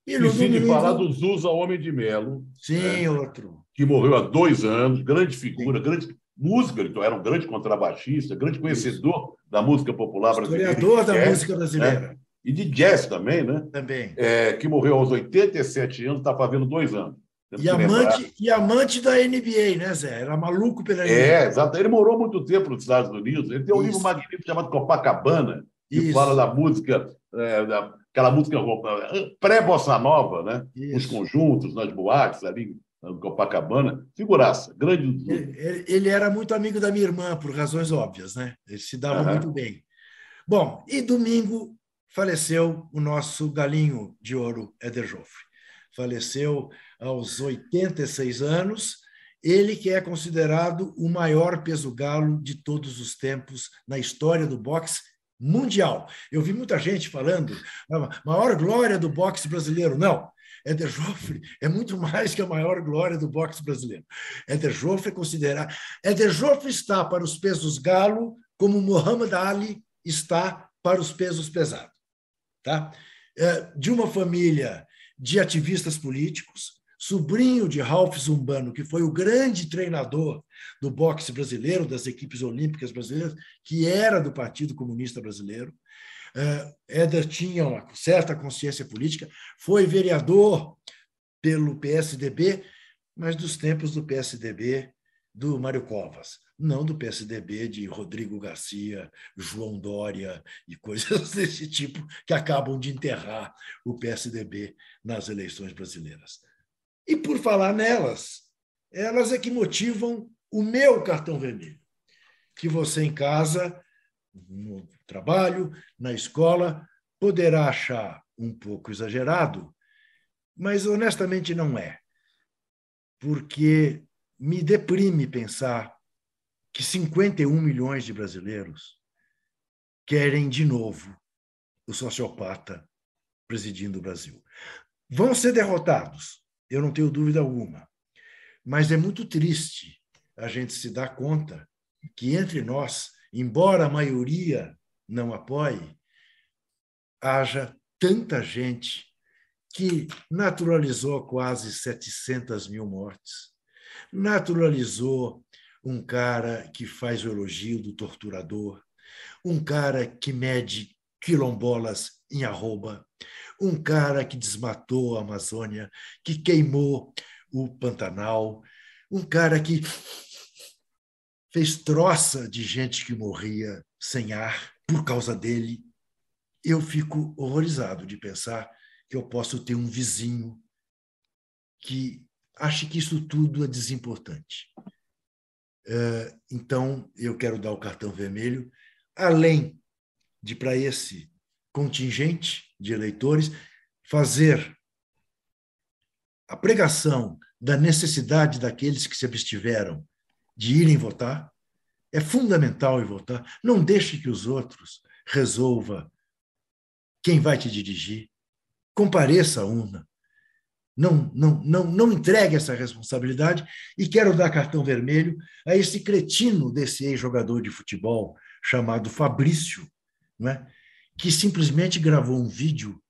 E no Esqueci de falar do Zusa Homem de Melo, Sim, outro. que morreu há dois anos, grande figura, grande música, ele era um grande contrabaixista, grande conhecedor da música popular brasileira. Historiador da jazz, música brasileira. E de jazz também, né? Também. É, que morreu aos 87 anos, está fazendo dois anos. E amante, e amante da NBA, né, Zé? Era maluco pela NBA. É, exato. Ele morou muito tempo nos Estados Unidos. Ele tem um Isso. livro magnífico chamado Copacabana, que Isso. fala da música, é, da, aquela música eh, pré-bossa nova, né? Os Isso. conjuntos, nas boates ali, no Copacabana. Figuraça, grande. Ele, ele- era muito amigo da minha irmã, por razões óbvias, né? Eles se davam Aham. muito bem. Bom, e domingo faleceu o nosso galinho de ouro, Éder Joffre. Faleceu aos 86 anos, ele que é considerado o maior peso galo de todos os tempos na história do boxe mundial. Eu vi muita gente falando, a maior glória do boxe brasileiro. Não, Éder Joffre é muito mais que a maior glória do boxe brasileiro. Éder Joffre é considerado. Éder Joffre está para os pesos galo como Muhammad Ali está para os pesos pesados. Tá? É, De uma família de ativistas políticos, sobrinho de Ralph Zumbano, que foi o grande treinador do boxe brasileiro, das equipes olímpicas brasileiras, que era do Partido Comunista Brasileiro. É, Éder tinha uma certa consciência política, foi vereador pelo PSDB, mas dos tempos do PSDB do Mário Covas, não do PSDB de Rodrigo Garcia, João Dória e coisas desse tipo que acabam de enterrar o PSDB nas eleições brasileiras. E por falar nelas, elas é que motivam o meu cartão vermelho, que você em casa, no trabalho, na escola, poderá achar um pouco exagerado, mas honestamente não é. Porque me deprime pensar que 51 milhões de brasileiros querem de novo o sociopata presidindo o Brasil. Vão ser derrotados, eu não tenho dúvida alguma. Mas é muito triste a gente se dar conta que entre nós, embora a maioria não apoie, haja tanta gente que naturalizou quase 700 mil mortes, naturalizou um cara que faz o elogio do torturador, um cara que mede quilombolas em arroba, um cara que desmatou a Amazônia, que queimou o Pantanal, um cara que fez troça de gente que morria sem ar por causa dele. Eu fico horrorizado de pensar que eu posso ter um vizinho que ache que isso tudo é desimportante. Então, eu quero dar o cartão vermelho, além de, para esse contingente de eleitores, fazer a pregação da necessidade daqueles que se abstiveram de irem votar. é fundamental em votar. Não deixe que os outros resolva quem vai te dirigir. Compareça à urna. Não, não, não, não entregue essa responsabilidade e quero dar cartão vermelho a esse cretino desse ex-jogador de futebol chamado Fabrício, não é? que simplesmente gravou um vídeo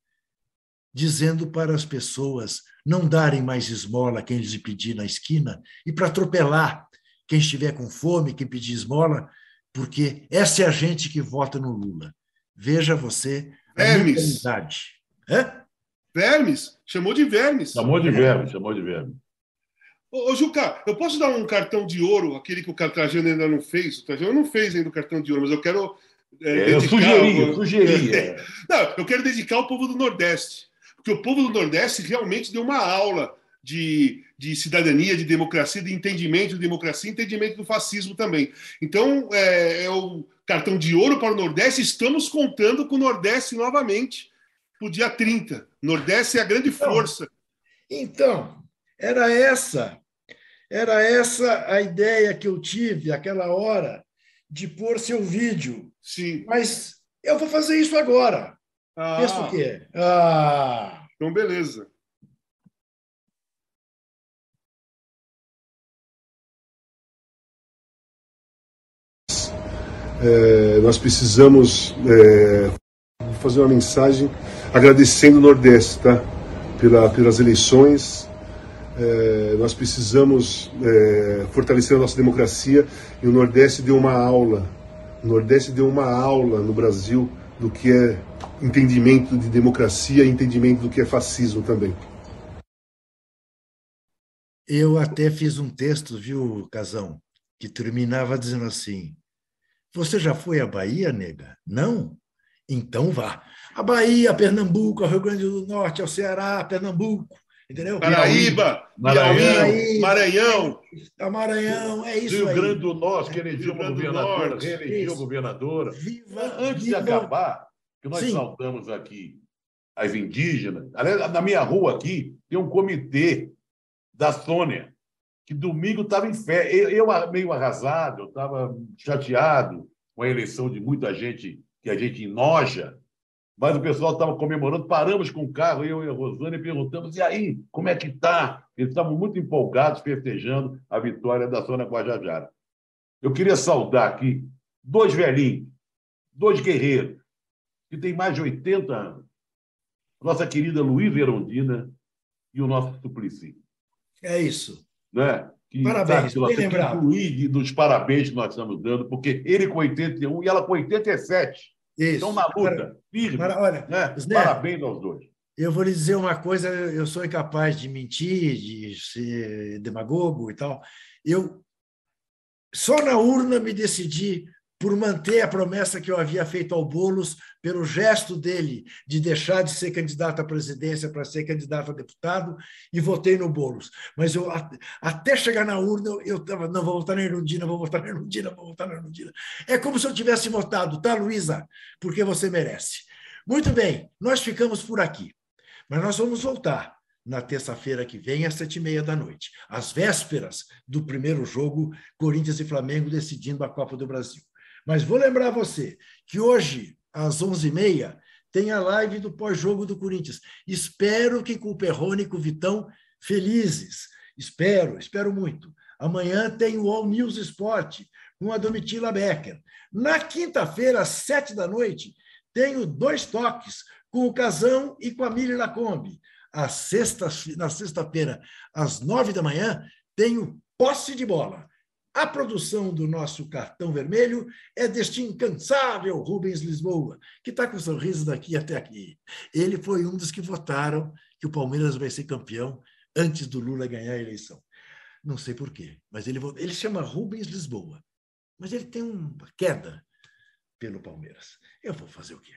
dizendo para as pessoas não darem mais esmola a quem lhes pedir na esquina e para atropelar quem estiver com fome, quem pedir esmola, porque essa é a gente que vota no Lula. Veja você a mentalidade. Hã? Vermes? Chamou de vermes. Chamou de verme, chamou de verme. Ô, ô, Juca, eu posso dar um cartão de ouro, aquele que o Trajano ainda não fez? O Trajano não fez ainda o cartão de ouro, mas eu quero. é, É, eu sugeri, eu sugeri. é. Não, eu quero dedicar ao povo do Nordeste. Porque o povo do Nordeste realmente deu uma aula de, de cidadania, de democracia, de entendimento de democracia, entendimento do fascismo também. Então, é, é o cartão de ouro para o Nordeste. Estamos contando com o Nordeste novamente para o dia 30. Nordeste é a grande força. Então, era essa, era essa a ideia que eu tive aquela hora de pôr seu vídeo. Sim. Mas eu vou fazer isso agora. Ah, Pensa o quê? Ah, Então, beleza. É, nós precisamos é, fazer uma mensagem agradecendo o Nordeste, tá? Pela, pelas eleições. É, nós precisamos é, fortalecer a nossa democracia e o Nordeste deu uma aula. O Nordeste deu uma aula no Brasil do que é entendimento de democracia e entendimento do que é fascismo também. eu até fiz um texto, viu, Casão, que terminava dizendo assim: Você já foi à Bahia, nega? Não? Então vá. A Bahia, Pernambuco, ao Rio Grande do Norte, ao Ceará, Pernambuco, entendeu? Paraíba, Maranhão. Maranhão. A Maranhão, é isso Rio aí. Grande do Norte, que elegeu Norte. reelegeu Isso. governadora. Viva, Antes de viva- acabar, que nós Sim. saudamos aqui as indígenas. Na minha rua aqui tem um comitê da Sônia, que domingo estava em fé. Eu, eu meio arrasado, eu estava chateado com a eleição de muita gente que a gente enoja, mas o pessoal estava comemorando. Paramos com o carro, eu e a Rosane, e perguntamos: e aí, como é que está? Eles estavam muito empolgados, festejando a vitória da Sônia Guajajara. Eu queria saudar aqui dois velhinhos, dois guerreiros, que têm mais de 80 anos. Nossa querida Luiz Erondina e o nosso Suplicy. É isso. Né? Que Parabéns, tá- bem que lembrado. Luiz, dos parabéns que nós estamos dando, porque ele com 81 e ela com 87. Isso. Estão na luta, Para- firme. para- olha, né? Zé, Parabéns aos dois. Eu vou lhe dizer uma coisa, eu sou incapaz de mentir, de ser demagogo e tal. Eu só na urna me decidi por manter a promessa que eu havia feito ao Bolos, pelo gesto dele de deixar de ser candidato à presidência para ser candidato a deputado, e votei no Bolos. Mas eu, até chegar na urna, eu estava, não, vou votar na Erundina, vou votar na Erundina, vou votar na Erundina. É como se eu tivesse votado, tá, Luísa? Porque você merece. Muito bem, nós ficamos por aqui. Mas nós vamos voltar na terça-feira que vem, às sete e meia da noite, às vésperas do primeiro jogo, Corinthians e Flamengo decidindo a Copa do Brasil. Mas vou lembrar você que hoje, às onze e meia, tem a live do pós-jogo do Corinthians. Espero que com o Perrone e com o Vitão felizes. Espero, espero muito. Amanhã tem o All News Esporte com a Domitila Becker. Na quinta-feira, às sete da noite, tenho dois toques com o Casão e com a Mili Lacombe. Às sextas, na sexta-feira, às nove da manhã, tenho posse de bola. A produção do nosso cartão vermelho é deste incansável Rubens Lisboa, que está com sorriso daqui até aqui. Ele foi um dos que votaram que o Palmeiras vai ser campeão antes do Lula ganhar a eleição. Não sei por quê, mas ele, ele chama Rubens Lisboa. Mas ele tem uma queda pelo Palmeiras. Eu vou fazer o quê?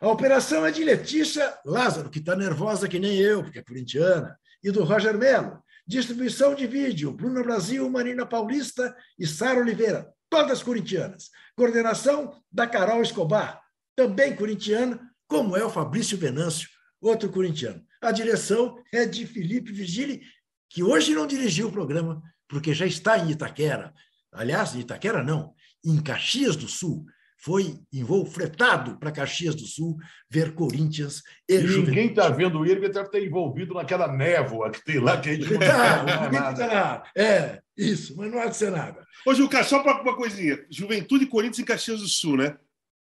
A operação é de Letícia Lázaro, que está nervosa que nem eu, porque é corintiana, e do Roger Melo. Distribuição de vídeo, Bruna Brasil, Marina Paulista e Sara Oliveira, todas corintianas. Coordenação da Carol Escobar, também corintiana, como é o Fabrício Venâncio, outro corintiano. A direção é de Felipe Virgili, que hoje não dirigiu o programa, porque já está em Itaquera. Aliás, em Itaquera não, em Caxias do Sul. Foi em voo fretado para Caxias do Sul ver Corinthians e, E Juventude. ninguém está vendo ele, porque deve estar envolvido naquela névoa que tem lá, que a gente não Tá, ninguém nada. tá- É, isso, mas não há de ser nada. Ô, Juca, só para uma coisinha. Juventude e Corinthians em Caxias do Sul, né?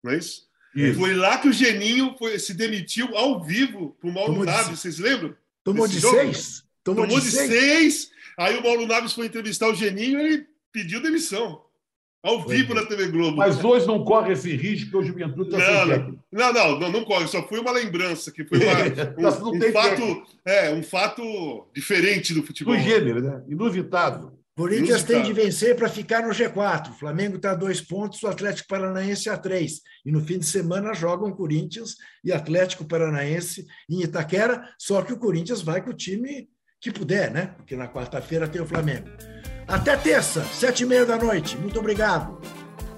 Não é isso? Isso. Foi lá que o Geninho foi- se demitiu ao vivo pro Mauro Tomou de Naves, seis. vocês lembram? Tomou Esse de jogo? seis? Tomou, de seis. Aí o Mauro Naves foi entrevistar o Geninho e ele pediu demissão. Ao vivo na TV Globo. Mas hoje não corre esse risco, porque o Juventude está sem Não, não, técnico. não, não, não, não corre. Só foi uma lembrança, que foi uma- um, um fato, é, um fato diferente do futebol. Do gênero, né? Inusitado. Corinthians tem de vencer para ficar no G4. O Flamengo está a dois pontos, o Atlético Paranaense a três. E no fim de semana jogam Corinthians e Atlético Paranaense em Itaquera, só que o Corinthians vai com o time que puder, né? Porque na quarta-feira tem o Flamengo. Até terça, sete e meia da noite. Muito obrigado.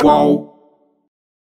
Qual?